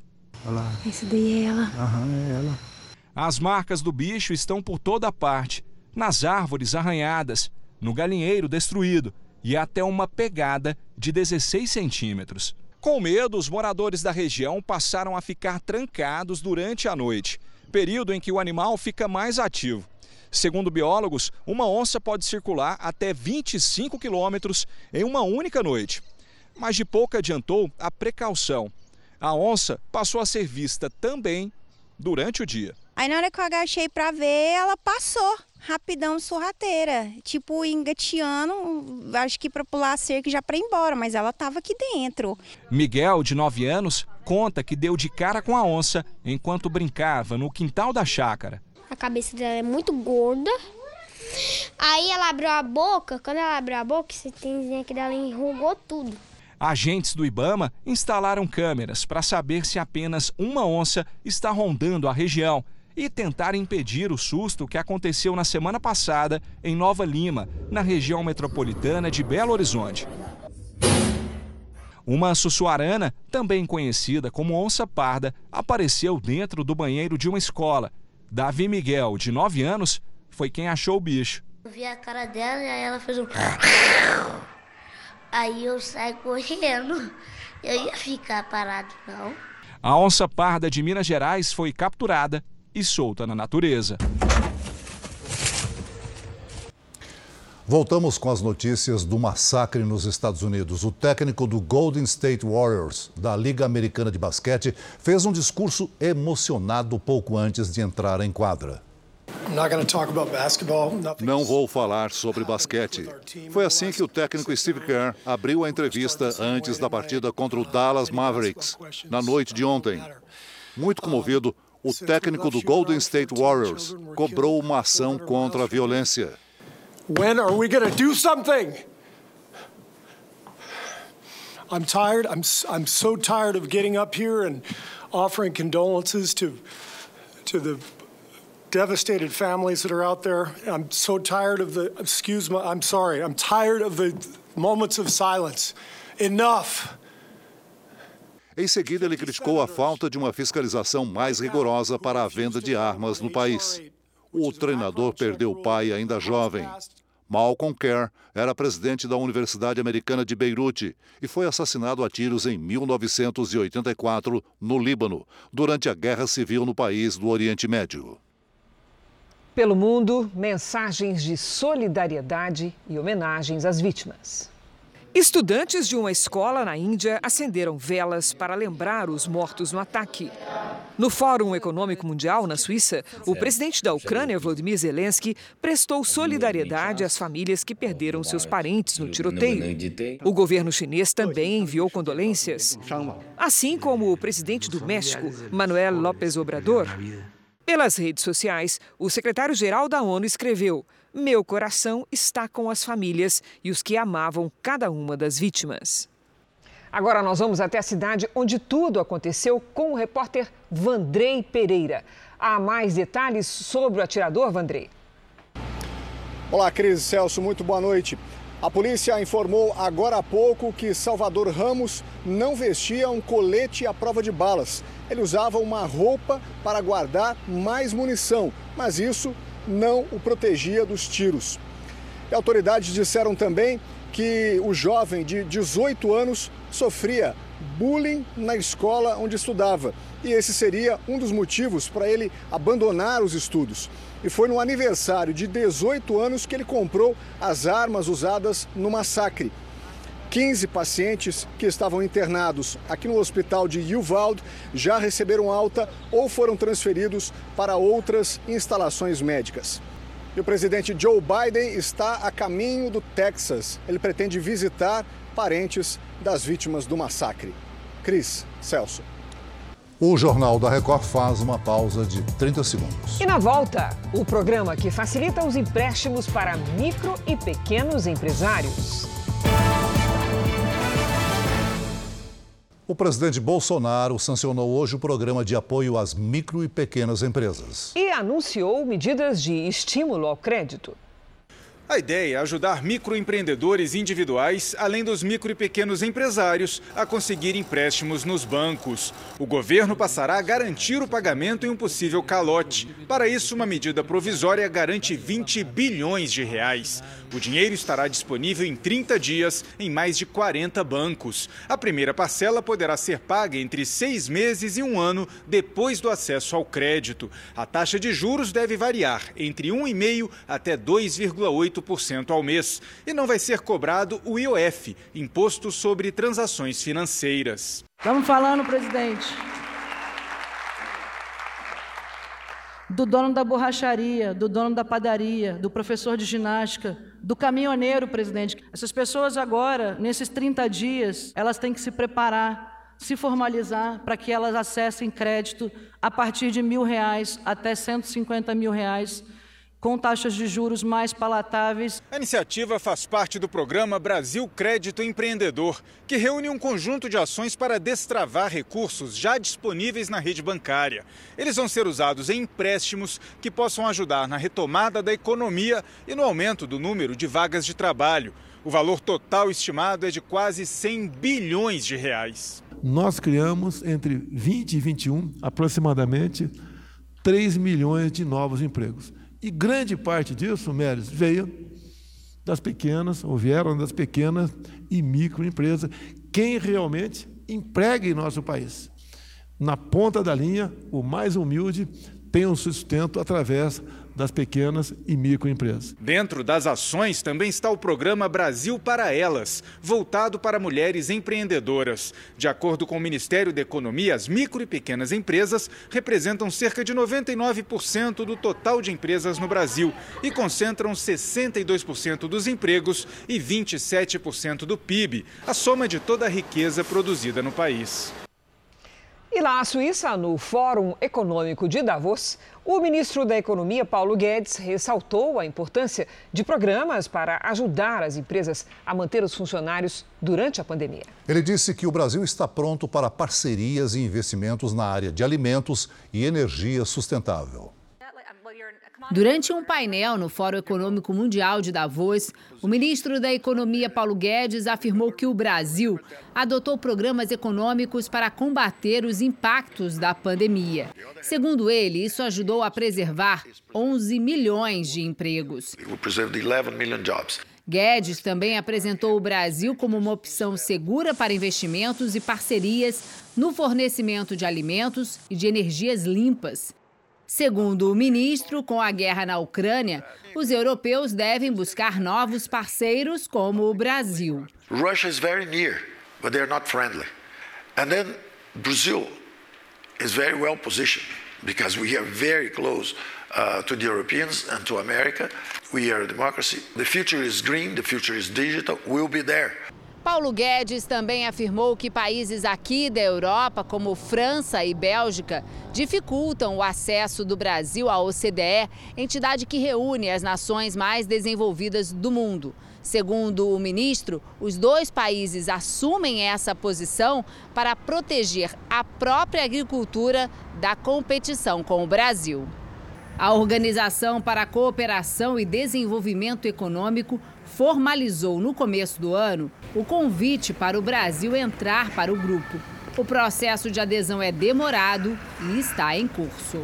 Olha lá. Esse daí é ela. Aham, é ela. As marcas do bicho estão por toda parte, nas árvores arranhadas, no galinheiro destruído e até uma pegada de 16 centímetros. Com medo, os moradores da região passaram a ficar trancados durante a noite, período em que o animal fica mais ativo. Segundo biólogos, uma onça pode circular até 25 quilômetros em uma única noite. Mas de pouco adiantou a precaução. A onça passou a ser vista também durante o dia. Aí na hora que eu agachei para ver, ela passou rapidão sorrateira, tipo engateando, acho que para pular a cerca já para ir embora, mas ela estava aqui dentro. Miguel, de 9 anos, conta que deu de cara com a onça enquanto brincava no quintal da chácara. A cabeça dela é muito gorda. Aí ela abriu a boca, quando ela abriu a boca, esse tenzinho aqui dela enrugou tudo. Agentes do Ibama instalaram câmeras para saber se apenas uma onça está rondando a região e tentar impedir o susto que aconteceu na semana passada em Nova Lima, na região metropolitana de Belo Horizonte. Uma sussuarana, também conhecida como onça parda, apareceu dentro do banheiro de uma escola. Davi Miguel, de 9 anos, foi quem achou o bicho. Eu vi a cara dela e aí ela fez um. Aí eu saí correndo. Eu ia ficar parado, não. A onça parda de Minas Gerais foi capturada e solta na natureza. Voltamos com as notícias do massacre nos Estados Unidos. O técnico do Golden State Warriors, da Liga Americana de Basquete, fez um discurso emocionado pouco antes de entrar em quadra. Não vou falar sobre basquete. Foi assim que o técnico Steve Kerr abriu a entrevista antes da partida contra o Dallas Mavericks, na noite de ontem. Muito comovido, o técnico do Golden State Warriors cobrou uma ação contra a violência. When are we going to do something? I'm tired. I'm I'm so tired of getting up here and offering condolences to to the devastated families that are out there. I'm so tired of the excuse me. I'm sorry. I'm tired of the moments of silence. Enough. Em seguida, ele criticou a falta de uma fiscalização mais rigorosa para a venda de armas no país. O treinador perdeu o pai ainda jovem. Malcolm Kerr era presidente da Universidade Americana de Beirute e foi assassinado a tiros em 1984 no Líbano, durante a Guerra Civil no país do Oriente Médio. Pelo mundo, mensagens de solidariedade e homenagens às vítimas. Estudantes de uma escola na Índia acenderam velas para lembrar os mortos no ataque. No Fórum Econômico Mundial, na Suíça, o presidente da Ucrânia, Volodymyr Zelensky, prestou solidariedade às famílias que perderam seus parentes no tiroteio. O governo chinês também enviou condolências, assim como o presidente do México, Manuel López Obrador. Pelas redes sociais, o secretário-geral da ONU escreveu: Meu coração está com as famílias e os que amavam cada uma das vítimas. Agora nós vamos até a cidade onde tudo aconteceu com o repórter Vandrei Pereira. Há mais detalhes sobre o atirador, Vandrei? Olá, Cris Celso, muito boa noite. A polícia informou agora há pouco que Salvador Ramos não vestia um colete à prova de balas. Ele usava uma roupa para guardar mais munição, mas isso não o protegia dos tiros. Autoridades disseram também que o jovem de 18 anos sofria bullying na escola onde estudava. E esse seria um dos motivos para ele abandonar os estudos. E foi no aniversário de 18 anos que ele comprou as armas usadas no massacre. 15 pacientes que estavam internados aqui no hospital de Uvalde já receberam alta ou foram transferidos para outras instalações médicas. E o presidente Joe Biden está a caminho do Texas. Ele pretende visitar parentes das vítimas do massacre. Cris, Celso. O Jornal da Record faz uma pausa de 30 segundos. E na volta, o programa que facilita os empréstimos para micro e pequenos empresários. O presidente Bolsonaro sancionou hoje o programa de apoio às micro e pequenas empresas. E anunciou medidas de estímulo ao crédito. A ideia é ajudar microempreendedores individuais, além dos micro e pequenos empresários, a conseguir empréstimos nos bancos. O governo passará a garantir o pagamento em um possível calote. Para isso, uma medida provisória garante 20 bilhões de reais. O dinheiro estará disponível em 30 dias em mais de 40 bancos. A primeira parcela poderá ser paga entre seis meses e um ano depois do acesso ao crédito. A taxa de juros deve variar entre 1,5% até 2,8% ao mês e não vai ser cobrado o IOF, Imposto sobre Transações Financeiras. Estamos falando, presidente, do dono da borracharia, do dono da padaria, do professor de ginástica, do caminhoneiro, presidente. Essas pessoas agora, nesses 30 dias, elas têm que se preparar, se formalizar para que elas acessem crédito a partir de mil reais até 150 mil reais com taxas de juros mais palatáveis. A iniciativa faz parte do programa Brasil Crédito Empreendedor, que reúne um conjunto de ações para destravar recursos já disponíveis na rede bancária. Eles vão ser usados em empréstimos que possam ajudar na retomada da economia e no aumento do número de vagas de trabalho. O valor total estimado é de quase 100 bilhões de reais. Nós criamos entre 20 e 21 aproximadamente 3 milhões de novos empregos. E grande parte disso, Mélis, veio das pequenas, ou vieram das pequenas e microempresas, quem realmente emprega em nosso país. Na ponta da linha, o mais humilde tem um sustento através das pequenas e microempresas. Dentro das ações também está o programa Brasil para Elas, voltado para mulheres empreendedoras. De acordo com o Ministério da Economia, as micro e pequenas empresas representam cerca de 99% do total de empresas no Brasil e concentram 62% dos empregos e 27% do PIB, a soma de toda a riqueza produzida no país. E lá na Suíça, no Fórum Econômico de Davos, o ministro da Economia, Paulo Guedes, ressaltou a importância de programas para ajudar as empresas a manter os funcionários durante a pandemia. Ele disse que o Brasil está pronto para parcerias e investimentos na área de alimentos e energia sustentável. Durante um painel no Fórum Econômico Mundial de Davos, o ministro da Economia Paulo Guedes afirmou que o Brasil adotou programas econômicos para combater os impactos da pandemia. Segundo ele, isso ajudou a preservar 11 milhões de empregos. Guedes também apresentou o Brasil como uma opção segura para investimentos e parcerias no fornecimento de alimentos e de energias limpas. Segundo o ministro, com a guerra na Ucrânia, os europeus devem buscar novos parceiros como o Brasil. Russia is very near, but they are not friendly. And then Brazil is very well positioned because we are very close uh, to the Europeans and to America. We are a democracy. The future is green, the future is digital. We'll be there. Paulo Guedes também afirmou que países aqui da Europa, como França e Bélgica, dificultam o acesso do Brasil à OCDE, entidade que reúne as nações mais desenvolvidas do mundo. Segundo o ministro, os dois países assumem essa posição para proteger a própria agricultura da competição com o Brasil. A Organização para a Cooperação e Desenvolvimento Econômico formalizou no começo do ano o convite para o Brasil entrar para o grupo. O processo de adesão é demorado e está em curso.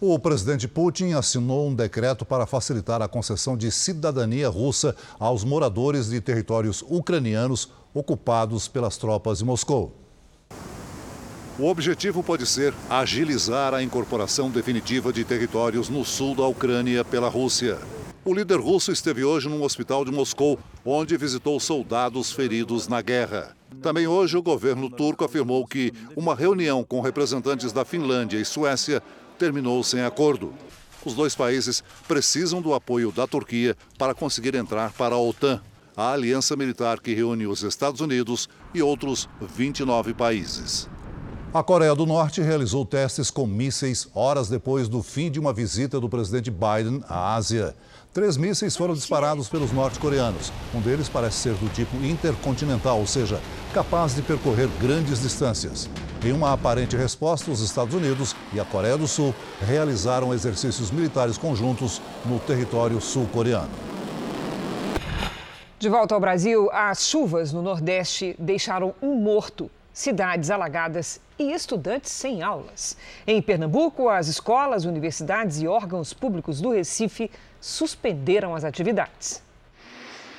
O presidente Putin assinou um decreto para facilitar a concessão de cidadania russa aos moradores de territórios ucranianos ocupados pelas tropas de Moscou. O objetivo pode ser agilizar a incorporação definitiva de territórios no sul da Ucrânia pela Rússia. O líder russo esteve hoje num hospital de Moscou, onde visitou soldados feridos na guerra. Também hoje, o governo turco afirmou que uma reunião com representantes da Finlândia e Suécia terminou sem acordo. Os dois países precisam do apoio da Turquia para conseguir entrar para a OTAN, a aliança militar que reúne os Estados Unidos e outros 29 países. A Coreia do Norte realizou testes com mísseis horas depois do fim de uma visita do presidente Biden à Ásia. Três mísseis foram disparados pelos norte-coreanos. Um deles parece ser do tipo intercontinental, ou seja, capaz de percorrer grandes distâncias. Em uma aparente resposta, os Estados Unidos e a Coreia do Sul realizaram exercícios militares conjuntos no território sul-coreano. De volta ao Brasil, as chuvas no Nordeste deixaram um morto, cidades alagadas e estudantes sem aulas. Em Pernambuco, as escolas, universidades e órgãos públicos do Recife suspenderam as atividades.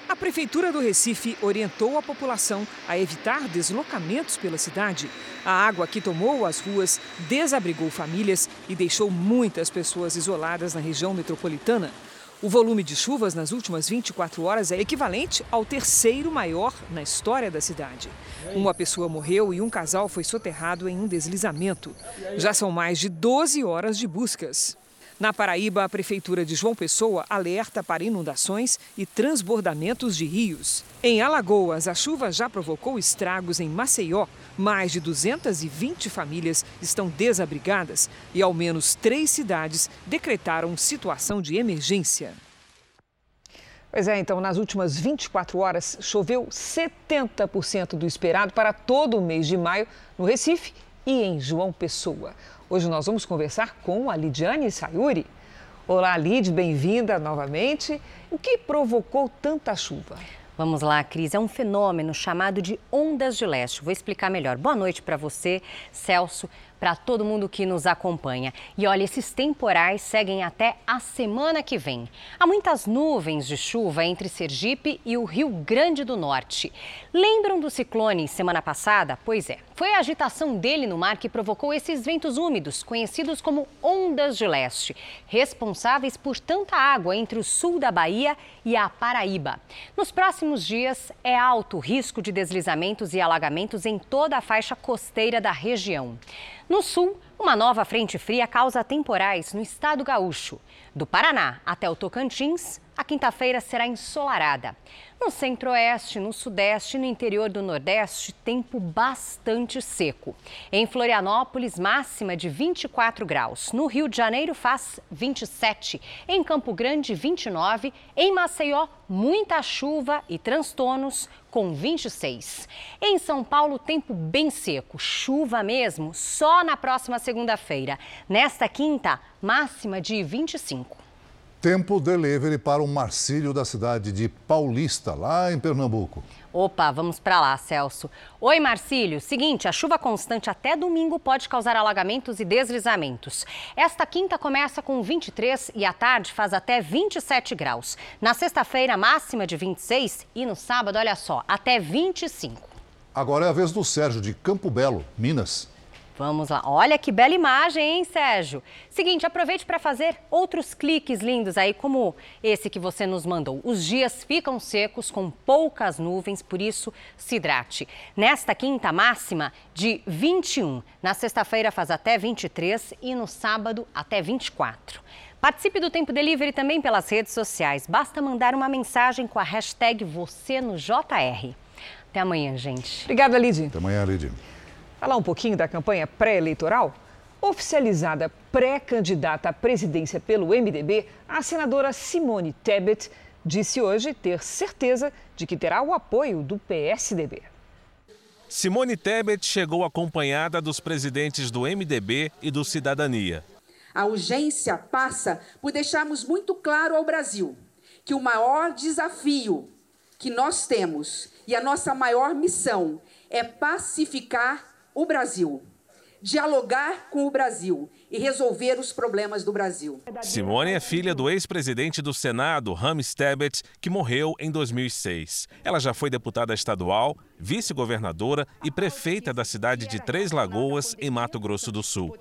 A Prefeitura do Recife orientou a população a evitar deslocamentos pela cidade. A água que tomou as ruas desabrigou famílias e deixou muitas pessoas isoladas na região metropolitana. O volume de chuvas nas últimas 24 horas é equivalente ao terceiro maior na história da cidade. Uma pessoa morreu e um casal foi soterrado em um deslizamento. Já são mais de 12 horas de buscas. Na Paraíba, a Prefeitura de João Pessoa alerta para inundações e transbordamentos de rios. Em Alagoas, a chuva já provocou estragos em Maceió. Mais de 220 famílias estão desabrigadas e ao menos três cidades decretaram situação de emergência. Pois é, então, nas últimas 24 horas, choveu 70% do esperado para todo o mês de maio no Recife e em João Pessoa. Hoje nós vamos conversar com a Lidiane Sayuri. Olá, Lid, bem-vinda novamente. O que provocou tanta chuva? Vamos lá, Cris. É um fenômeno chamado de ondas de leste. Vou explicar melhor. Boa noite para você, Celso para todo mundo que nos acompanha. E olha, esses temporais seguem até a semana que vem. Há muitas nuvens de chuva entre Sergipe e o Rio Grande do Norte. Lembram do ciclone semana passada? Pois é, foi a agitação dele no mar que provocou esses ventos úmidos, conhecidos como ondas de leste, responsáveis por tanta água entre o sul da Bahia e a Paraíba. Nos próximos dias, é alto o risco de deslizamentos e alagamentos em toda a faixa costeira da região. No sul, uma nova frente fria causa temporais no estado gaúcho. Do Paraná até o Tocantins, a quinta-feira será ensolarada. No centro-oeste, no sudeste e no interior do nordeste, tempo bastante seco. Em Florianópolis, máxima de 24 graus. No Rio de Janeiro, faz 27. Em Campo Grande, 29. Em Maceió, muita chuva e transtornos, com 26. Em São Paulo, tempo bem seco. Chuva mesmo, só na próxima segunda-feira. Nesta quinta, máxima de 25. Tempo delivery para o Marcílio da cidade de Paulista, lá em Pernambuco. Opa, vamos para lá, Celso. Oi, Marcílio. Seguinte, a chuva constante até domingo pode causar alagamentos e deslizamentos. Esta quinta começa com 23 e à tarde faz até 27 graus. Na sexta-feira, máxima de 26 e no sábado, olha só, até 25. Agora é a vez do Sérgio de Campo Belo, Minas. Vamos lá. Olha que bela imagem, hein, Sérgio? Seguinte, aproveite para fazer outros cliques lindos aí, como esse que você nos mandou. Os dias ficam secos, com poucas nuvens, por isso se hidrate. Nesta quinta máxima de 21. Na sexta-feira faz até 23 e no sábado até 24. Participe do Tempo Delivery também pelas redes sociais. Basta mandar uma mensagem com a hashtag você no JR. Até amanhã, gente. Obrigada, Lidy. Até amanhã, Lidy. Falar um pouquinho da campanha pré-eleitoral? Oficializada pré-candidata à presidência pelo MDB, a senadora Simone Tebet disse hoje ter certeza de que terá o apoio do PSDB. Simone Tebet chegou acompanhada dos presidentes do MDB e do Cidadania. A urgência passa por deixarmos muito claro ao Brasil que o maior desafio que nós temos e a nossa maior missão é pacificar o Brasil, dialogar com o Brasil e resolver os problemas do Brasil. Simone é filha do ex-presidente do Senado, Rames Tebet, que morreu em 2006. Ela já foi deputada estadual, vice-governadora e prefeita da cidade de Três Lagoas, em Mato Grosso do Sul.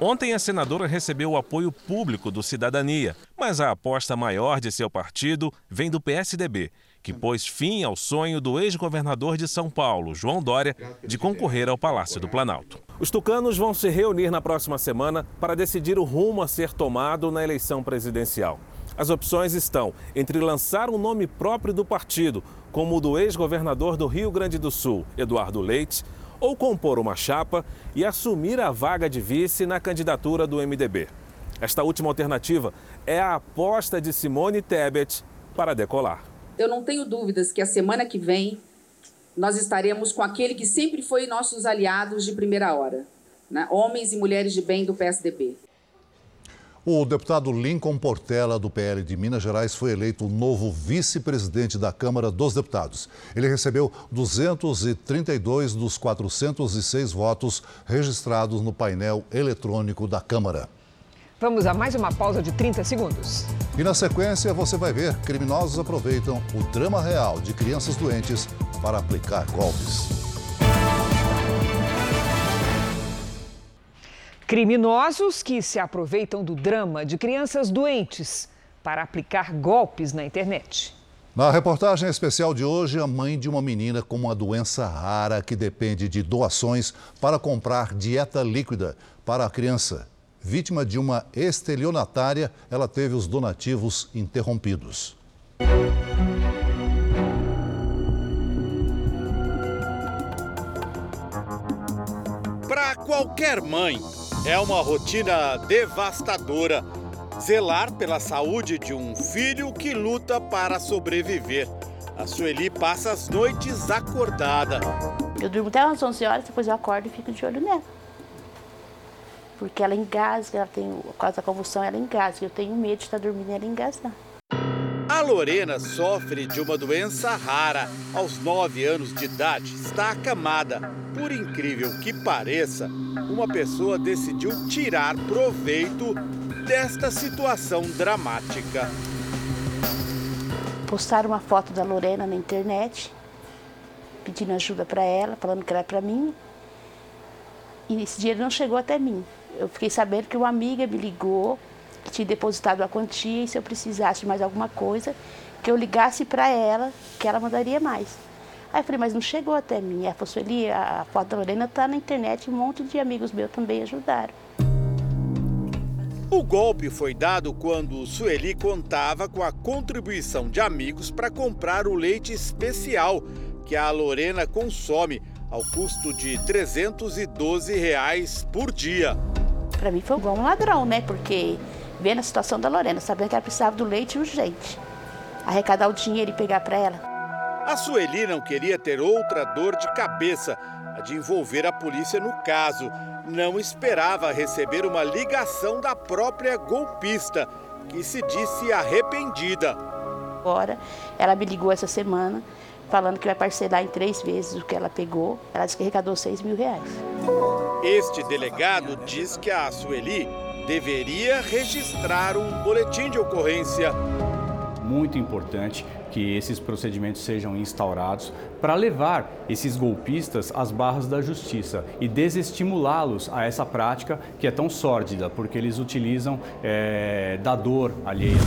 Ontem, a senadora recebeu o apoio público do Cidadania, mas a aposta maior de seu partido vem do PSDB, que pôs fim ao sonho do ex-governador de São Paulo, João Dória, de concorrer ao Palácio do Planalto. Os tucanos vão se reunir na próxima semana para decidir o rumo a ser tomado na eleição presidencial. As opções estão entre lançar um nome próprio do partido, como o do ex-governador do Rio Grande do Sul, Eduardo Leite, ou compor uma chapa e assumir a vaga de vice na candidatura do MDB. Esta última alternativa é a aposta de Simone Tebet para decolar. Eu não tenho dúvidas que a semana que vem nós estaremos com aquele que sempre foi nossos aliados de primeira hora, né? homens e mulheres de bem do PSDB. O deputado Lincoln Portela, do PL de Minas Gerais, foi eleito o novo vice-presidente da Câmara dos Deputados. Ele recebeu 232 dos 406 votos registrados no painel eletrônico da Câmara. Vamos a mais uma pausa de 30 segundos. E na sequência você vai ver: criminosos aproveitam o drama real de crianças doentes para aplicar golpes. Criminosos que se aproveitam do drama de crianças doentes para aplicar golpes na internet. Na reportagem especial de hoje, a mãe de uma menina com uma doença rara que depende de doações para comprar dieta líquida para a criança. Vítima de uma estelionatária, ela teve os donativos interrompidos. Para qualquer mãe, é uma rotina devastadora zelar pela saúde de um filho que luta para sobreviver. A Sueli passa as noites acordada. Eu durmo até umas 11 horas, depois eu acordo e fico de olho nela. Porque ela engasga, ela tem, por causa da convulsão, ela engasga. Eu tenho medo de estar dormindo e ela engasgar. A Lorena sofre de uma doença rara. Aos 9 anos de idade, está acamada. Por incrível que pareça, uma pessoa decidiu tirar proveito desta situação dramática. Postaram uma foto da Lorena na internet, pedindo ajuda para ela, falando que era para mim. E esse dinheiro não chegou até mim. Eu fiquei sabendo que uma amiga me ligou, que tinha depositado a quantia e se eu precisasse de mais alguma coisa, que eu ligasse para ela, que ela mandaria mais. Aí eu falei, mas não chegou até mim. Ela falou, Sueli, a foto da Lorena está na internet um monte de amigos meus também ajudaram. O golpe foi dado quando Sueli contava com a contribuição de amigos para comprar o leite especial que a Lorena consome ao custo de 312 reais por dia. Para mim foi igual um ladrão, né? Porque vendo a situação da Lorena, sabendo que ela precisava do leite urgente, arrecadar o dinheiro e pegar para ela. A Sueli não queria ter outra dor de cabeça, a de envolver a polícia no caso. Não esperava receber uma ligação da própria golpista, que se disse arrependida. Agora, ela me ligou essa semana falando que vai parcelar em três vezes o que ela pegou. Ela disse que arrecadou 6 mil reais. Este delegado diz que a Sueli deveria registrar um boletim de ocorrência. Muito importante que esses procedimentos sejam instaurados para levar esses golpistas às barras da justiça e desestimulá-los a essa prática que é tão sórdida, porque eles utilizam é, da dor alheia.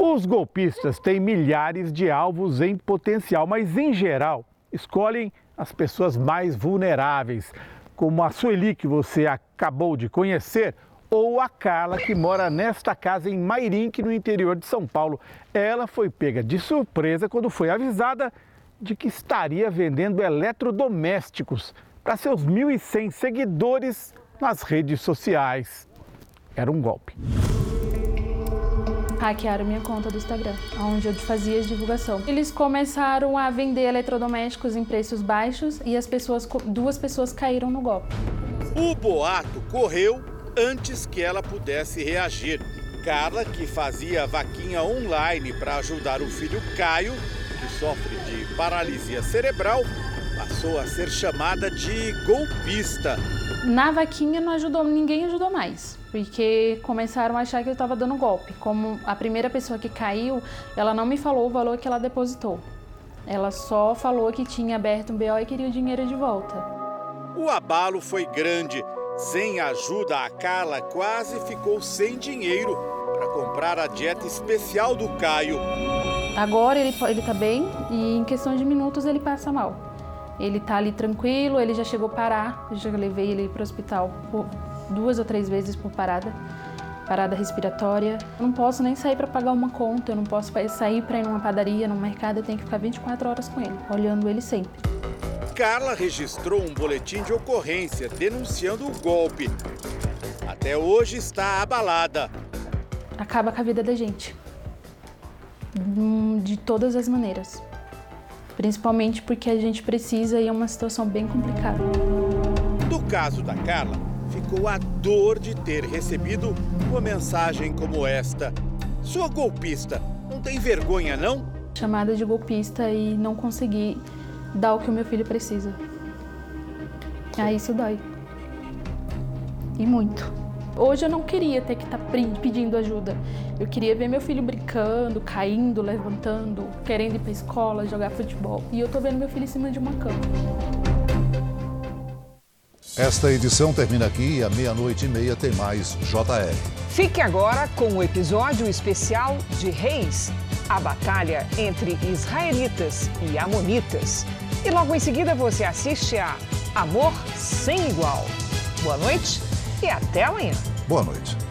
Os golpistas têm milhares de alvos em potencial, mas em geral escolhem as pessoas mais vulneráveis, como a Sueli que você acabou de conhecer, ou a Carla, que mora nesta casa em Mairink, no interior de São Paulo. Ela foi pega de surpresa quando foi avisada de que estaria vendendo eletrodomésticos para seus 1.100 seguidores nas redes sociais. Era um golpe. Hackearam minha conta do Instagram, onde eu fazia divulgação. Eles começaram a vender eletrodomésticos em preços baixos e as pessoas, duas pessoas caíram no golpe. O boato correu antes que ela pudesse reagir. Carla, que fazia vaquinha online para ajudar o filho Caio, que sofre de paralisia cerebral, passou a ser chamada de golpista. Na vaquinha não ajudou, ninguém ajudou mais, porque começaram a achar que eu estava dando golpe. Como a primeira pessoa que caiu, ela não me falou o valor que ela depositou. Ela só falou que tinha aberto um BO e queria o dinheiro de volta. O abalo foi grande. Sem ajuda, a Carla quase ficou sem dinheiro para comprar a dieta especial do Caio. Agora ele, ele tá bem e em questão de minutos ele passa mal. Ele tá ali tranquilo, ele já chegou a parar, eu já levei ele para o hospital duas ou três vezes por parada, parada respiratória. Eu não posso nem sair para pagar uma conta, eu não posso sair para ir numa padaria, num mercado, eu tenho que ficar 24 horas com ele, olhando ele sempre. Carla registrou um boletim de ocorrência denunciando o golpe. Até hoje está abalada. Acaba com a vida da gente. De todas as maneiras. Principalmente porque a gente precisa e é uma situação bem complicada. No caso da Carla, ficou a dor de ter recebido uma mensagem como esta. Sua golpista não tem vergonha, não? Chamada de golpista e não conseguir dar o que o meu filho precisa. Aí isso dói. E muito. Hoje eu não queria ter que estar tá pedindo ajuda. Eu queria ver meu filho brincando, caindo, levantando, querendo ir para escola, jogar futebol. E eu tô vendo meu filho em cima de uma cama. Esta edição termina aqui e à meia-noite e meia tem mais JR. Fique agora com o episódio especial de Reis a batalha entre israelitas e amonitas. E logo em seguida você assiste a Amor Sem Igual. Boa noite e até amanhã. Boa noite.